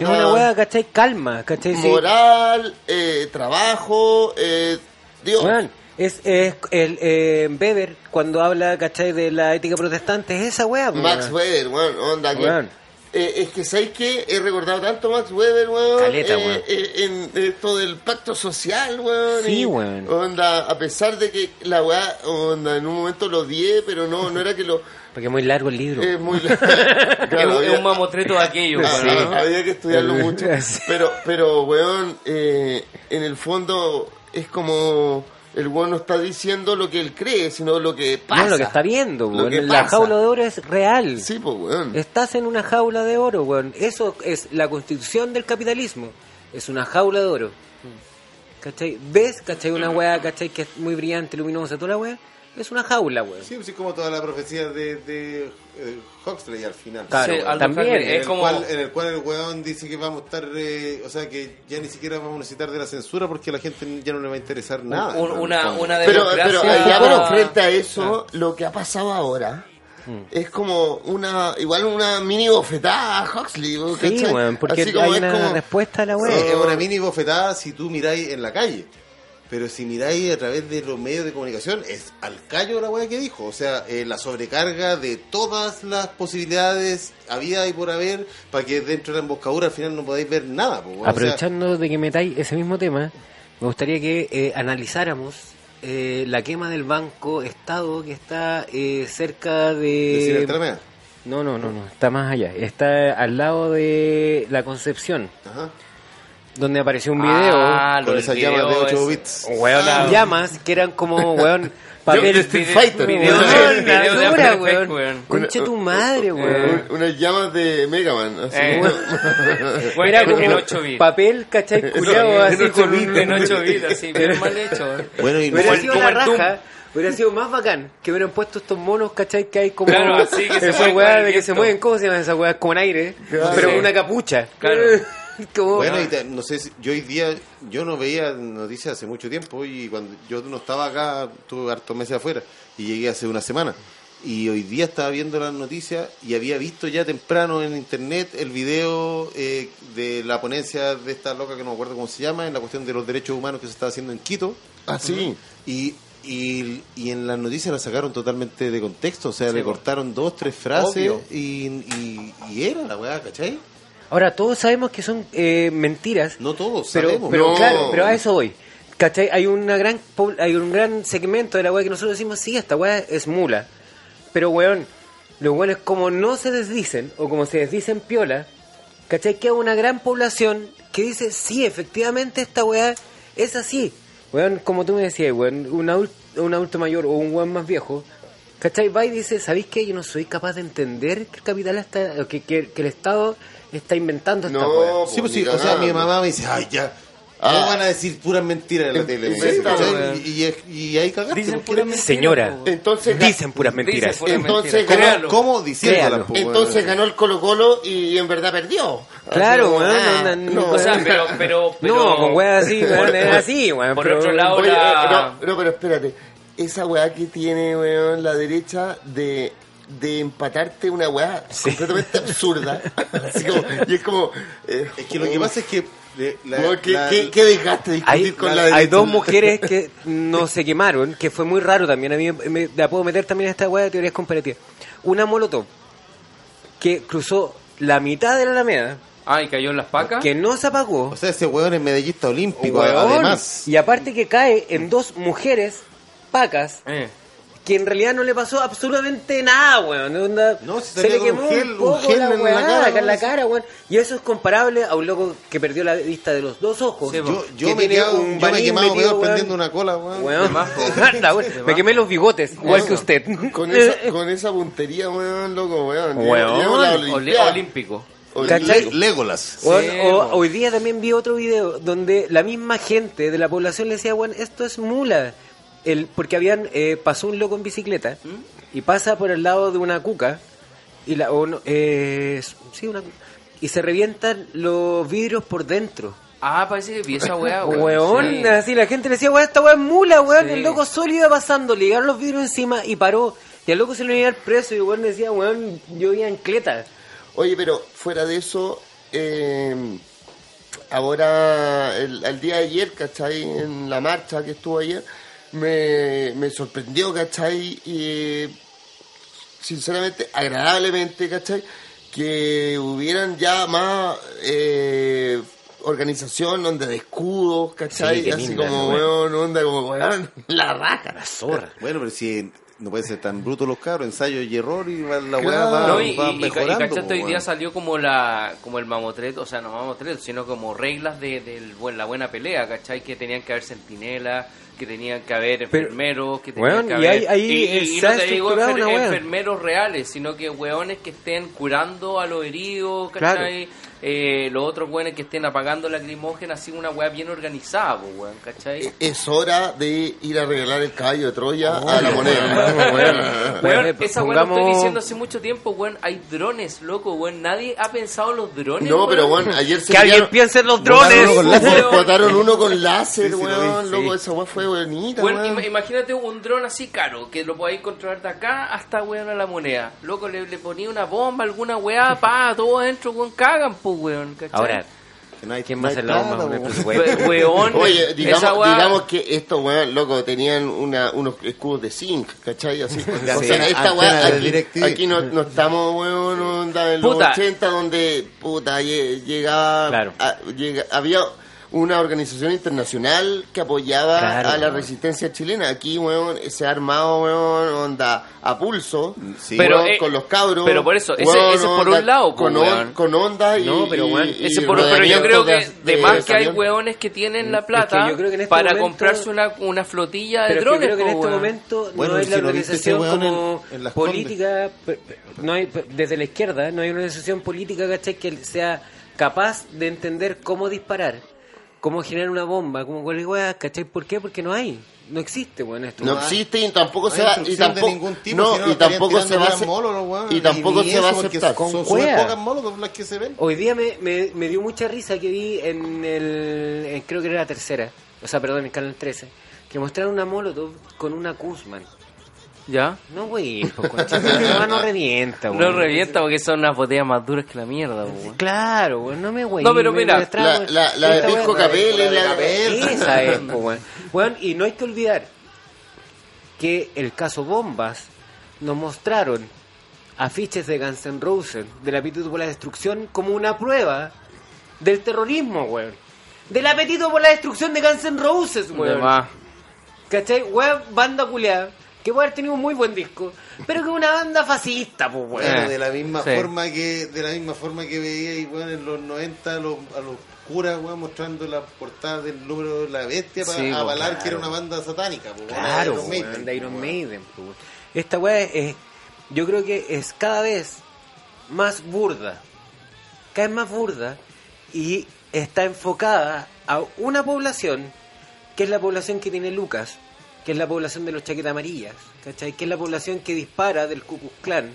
Es una weá, ¿cachai? Calma, ¿cachai? Moral, eh, trabajo, eh, Dios. Weón, es, es el eh, Weber cuando habla, ¿cachai? De la ética protestante, es esa weá, Max. Weber, weón, onda que... Weón. Eh, es que sabéis que he recordado tanto Max Weber, weón, Caleta, eh, weón. eh, en esto del pacto social, weón. Sí, y, weón. Onda, a pesar de que la weá, onda, en un momento lo odié, pero no, no era que lo... Porque es muy largo el libro. Es muy... Claro, un- es un mamotreto de aquello, Ah. Había que estudiarlo mucho. Pero, pero weón, eh, en el fondo es como el weón no está diciendo lo que él cree, sino lo que pasa. No, lo que está viendo, Lo weón. que La pasa. jaula de oro es real. Sí, pues weón. Estás en una jaula de oro, weón. Eso es la constitución del capitalismo. Es una jaula de oro. ¿Cachai? ¿Ves? ¿Cachai? Una weá, ¿cachai? Que es muy brillante, luminosa, toda la weá. Es una jaula, weón. Sí, pues es como toda la profecía de, de eh, Huxley al final. Claro, Sí, también. Huxley, En es el, como... cual, en el cual el weón dice que vamos a estar, eh, o sea, que ya ni siquiera vamos a necesitar de la censura porque a la gente ya no le va a interesar nada. un- en el una, una Pero, pero allá, Ah. pero frente a eso, lo que ha pasado ahora Hmm. es como una, igual una mini bofetada a Huxley, Sí, weón, porque Así como hay es una como- respuesta a la Sí, weá. es una mini bofetada si tú miráis en la calle. Pero si miráis a través de los medios de comunicación, es al callo la weá que dijo. O sea, eh, la sobrecarga de todas las posibilidades había y por haber para que dentro de la emboscadura al final no podáis ver nada. po, sea, Aprovechando de que metáis ese mismo tema, me gustaría que eh, analizáramos eh, la quema del banco Estado que está eh, cerca de... Tramea. No, no, no, no, está más allá. Está al lado de la Concepción, Ajá. Donde apareció un video. Ah, Con esas llamas de 8 ese. bits. Weón, la- llamas que eran como, weón, papel de Street Fighter. Video, Video- video de dura, weón. weón. Conche tu madre, weón. Un- Unas llamas de Mega Man. Así. Eh. Bueno, Era en- como en 8 bits. papel, ¿cachai? Culeado en así 8 con bits, un... en 8 bits, así, bien mal hecho. weón. Bueno, y Hubiera sido la raja, hubiera sido más bacán que hubieran puesto estos monos, ¿cachai? Que hay como Claro, así que se esas mueven weas de que se mueven, ¿cómo se llaman esas weas? Con aire, Claro. pero con una capucha. Claro. Bueno, y te- no sé, si- yo hoy día, yo no veía noticias hace mucho tiempo y cuando yo no estaba acá, tuve hartos meses afuera y llegué hace una semana. Y hoy día estaba viendo las noticias y había visto ya temprano en internet el video eh, de la ponencia de esta loca que no me acuerdo cómo se llama, en la cuestión de los derechos humanos que se está haciendo en Quito. Así. Y, y, y en las noticias la sacaron totalmente de contexto, o sea, le cortaron dos, tres frases y, y, y era la weá, ¿cachai? Ahora, todos sabemos que son eh, mentiras, No todos pero, sabemos. pero No. claro, pero a eso voy. ¿Cachai? Hay, una gran, hay un gran segmento de la wea que nosotros decimos, sí, esta wea es mula. Pero, weón, los weones como no se desdicen, o como se desdicen piola, ¿cachai? Que hay una gran población que dice, sí, efectivamente esta weá es así. Weón, como tú me decías, weón, un, adul- un adulto mayor o un weón más viejo, ¿cachai? Va y dice, ¿sabéis qué? Yo no soy capaz de entender que el capital está, que, que, que el Estado está inventando esta No, weá. Sí, pues sí, o sea, mi mamá me dice, ay, ya. Ah. ¿Cómo van a decir puras mentiras en la In- tele? invéntalo, ¿cachai? weón. y, y, y ahí cagaste. Dicen porque- puras mentiras. Señora. weón. Entonces, Dicen puras mentiras. Dicen puras Entonces, mentiras. ¿cómo- Créalo. ¿Cómo? Diciéndolas, pues. Entonces ganó el Colo Colo y en verdad perdió. Claro, weón, ah, no, no, no. O sea, pero, pero, pero no, con weas así, weón, Por- es así, weón. por pero- otro lado, Oye, la- eh, no, no, pero espérate. Esa weá que tiene, weón, la derecha de, de empatarte una weá completamente absurda. Así como, y es como... eh, Es que lo que pasa es que... la- ¿qué, la- qué, qué desgaste discutir Hay, con la hay derecha? dos mujeres que no se quemaron, que fue muy raro también. A mí me, la puedo meter también en esta weá de teorías comparativas. Una molotov que cruzó la mitad de la Alameda, Ah, y cayó en las pacas. que no se apagó. O sea, ese weón es medallista olímpico, weón, además. Y aparte que cae en dos mujeres pacas Eh. Que en realidad no le pasó absolutamente nada, weón. Onda, No, se salía le quemó un gel- un poco un gel la en la cara, en la weón. cara, weón. Y eso es comparable a un loco que perdió la vista de los dos ojos. Sí, Yo, que yo me, he tiene quedado- un yo me he quemado metido, weón. prendiendo una cola, weón. Weón. Anda, weón. Me quemé los bigotes, igual que usted. Con esa, con esa puntería, weón, loco, weón. Weón. Olímpico. ¿Cachai? Le- Legolas. Weón, Sí, o- po. hoy día también vi otro video donde la misma gente de la población le decía, bueno, esto es mula. El, porque habían eh, pasó un loco en bicicleta y pasa por el lado de una cuca y la o no, eh, sí, una cu- y se revientan los vidrios por dentro. Ah, parece que vi esa weá, weón. Weón, Sí. así la gente le decía, weón, esta weá es mula, weón. Sí. El loco solo iba pasando, le llegaron los vidrios encima y paró. Y al loco se lo iba a dar preso y el weón decía, weón, yo iba en cleta. Oye, pero fuera de eso, eh, ahora, el, día de ayer, ¿cachai? En la marcha que estuvo ayer, me, me sorprendió, ¿cachai? Y, sinceramente, agradablemente, ¿cachai? Que hubieran ya más eh, organización, onda de escudos, ¿cachai? Sí, Así linda como, weón, onda como, weón, la raja. La zorra. Bueno, pero si no puede ser tan bruto los cabros, ensayo y error y va- la weá Claro. va, No, y, va y, mejorando. y hoy día salió como la como el mamotreto, o sea, no mamotreto, sino como reglas de, del buen- la buena pelea, ¿cachai? Que tenían que haber centinelas, que tenían que haber enfermeros, que tenían que y haber... y, y- y se no te digo enfer- enfermeros reales, sino que weones que estén curando a los heridos, ¿cachai? Eh, los otros weones que estén apagando lacrimógena, así una weá bien organizada, pues, weón, ¿cachai? Es hora de ir a regalar el caballo de Troya a la moneda. Weón, Weón, esa weón lo estoy pongamos- diciendo hace mucho tiempo, weón. Hay drones, loco, weón. Nadie ha pensado en los drones. No, weón. pero bueno, ayer se Que alguien piense en los drones. uno con láser, Weón. botaron uno con láser, Sí, sí, lo weón, loco, esa weá fue bonita, Weón, weón. ima- imagínate un dron así caro, que lo podáis controlar de acá hasta weón a la moneda. Loco, le, le ponía una bomba, alguna weá, pa, todo adentro, weón, cagan, pues, weón. ¿cachai? Ahora, Que no hay, ¿Quién no va a hay hacer la bomba con el presupuesto? Weón, Oye, digamos, esa weá- digamos que estos weón, loco, tenían una, unos escudos de zinc, ¿cachai? Así. O sea, esta weá, aquí, no, no estamos, weón, onda en los Puta. 80 donde, puta, lle- llegaba, Claro. a- llega- había una organización internacional que apoyaba Claro, a la resistencia chilena. Aquí, weón, se ha armado, weón, onda, a pulso, Sí. Pero, weón, eh, con los cabros. pero por eso, ese- weón, ese es por un lado, con, pues, on- con onda y... No, pero, weón, y- Ese y por- pero yo creo que de- de más que hay hueones que tienen la Es que plata yo creo que en este para momento- comprarse una, una flotilla de Pero drones. creo que en po, este weón. momento Bueno, no hay si la organización en- como en Las política, no hay, desde la izquierda no hay una organización política ¿cachai? que sea capaz de entender cómo disparar, cómo generar una bomba, cómo cualquier weá, ¿cachai? ¿Por qué? Porque no hay, no existe, weón, esto. No existe y tampoco no se va y tampoco ningún tipo, no, no, y tampoco se va a y tampoco se va a aceptar. Son cuea. pocas molos las que se ven. Hoy día me, me, me dio mucha risa que vi en el, en- creo que era la tercera, o sea, perdón, en Canal 13, que mostraron una Molotov con una Kuzman. ¿Ya? No, güey, pues, concha, no revienta, güey. No revienta porque son unas botellas más duras que la mierda, weón. Claro, güey, no me güey. No, pero me- mira, me trago- la- la- la de Pisco Capel es la- Esa es, güey. Güey, y no hay que olvidar que el caso Bombas nos mostraron afiches de Guns N' Roses del apetito por la destrucción como una prueba del terrorismo, güey. Del apetito por la destrucción de Guns N' Roses, güey. De más. ¿Cachai? Weón, banda culeada. Que puede haber tenido un muy buen disco. Pero que es una banda fascista, pues, weón. Bueno, Eh, de la misma sí. forma que de la misma forma que veía y bueno, en los 90 a los, a los curas weón, mostrando la portada del número de la bestia para Sí, po, avalar claro. que era una banda satánica po, Claro, Iron weón, Maiden, de Iron weón. Maiden. pues, weón. Esta weá es, yo creo que es cada vez más burda. Cada vez más burda. Y está enfocada a una población que es la población que tiene Lucas, que es la población de los chaquetas amarillas, ¿cachai? Que es la población que dispara del Ku Klux Klan,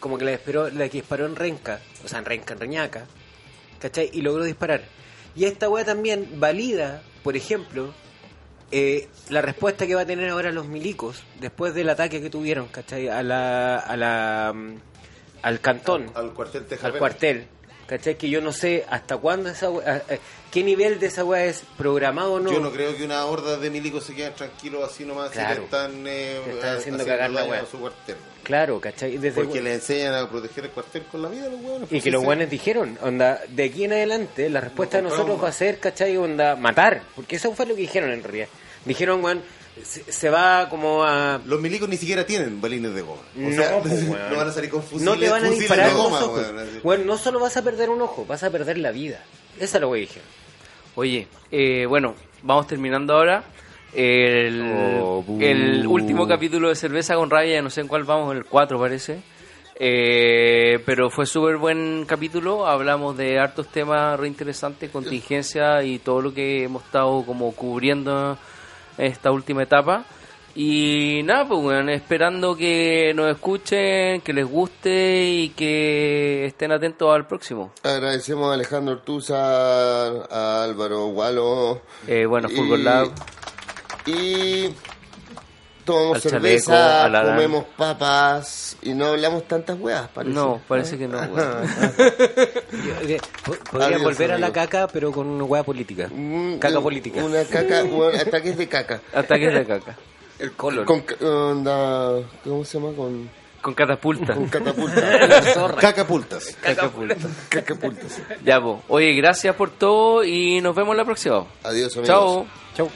como que la, disparó, la que disparó en Renca, o sea, en Renca, en Reñaca, ¿cachai? Y logró disparar. Y esta weá también valida, por ejemplo, eh, la respuesta que va a tener ahora los milicos después del ataque que tuvieron, ¿cachai? A la, a la, mm, al cantón, al cuartel al cuartel, ¿cachai? Que yo no sé hasta cuándo esa weá- eh, qué nivel de esa weá es programado o no. Yo no creo que una horda de milicos se queden tranquilos así nomás Claro. si están, eh, están eh, haciendo cagar la a su cuartel. Claro, ¿cachai? Desde Porque le enseñan a proteger el cuartel con la vida los hueones. Y pues, que los guanes dijeron, onda, de aquí en adelante la respuesta de No nosotros va a ser, ¿cachai? Onda, matar. Porque eso fue lo que dijeron en realidad. Dijeron, weón, se, se va como a... Los milicos ni siquiera tienen balines de goma. O No, sea, pues, no van a salir con fusiles, no te van a disparar goma, los ojos. Bueno, no solo vas a perder un ojo, vas a perder la vida. Esa es lo que dijeron. Oye, eh, bueno, vamos terminando ahora. El, Oh, el último capítulo de Cerveza con Raya, no sé en cuál vamos, en el 4 parece. Eh, pero fue súper buen capítulo, hablamos de hartos temas reinteresantes, contingencia y todo lo que hemos estado como cubriendo en esta última etapa. Y nada, pues bueno, esperando que nos escuchen, que les guste y que estén atentos al próximo. Agradecemos a Alejandro Ortuza, a Álvaro Gualo. Eh, bueno, Fútbol Lab. Y tomamos Al cerveza, Chaleco, comemos papas y no hablamos tantas weas, parece. No, parece que no. weón. Yo- po- Podrían Adiós, volver a la caca, pero con una hueá política. Mm, Caca política. Una caca, bueno, ataques de caca. Ataques de caca. El colon. Con, onda, ¿cómo se llama? Con, Con catapulta. con catapulta. Cacapultas. Catapulta. Cacapultas. Ya, pues. Oye, gracias por todo y nos vemos la próxima. Adiós, amigos. Chao. Chau.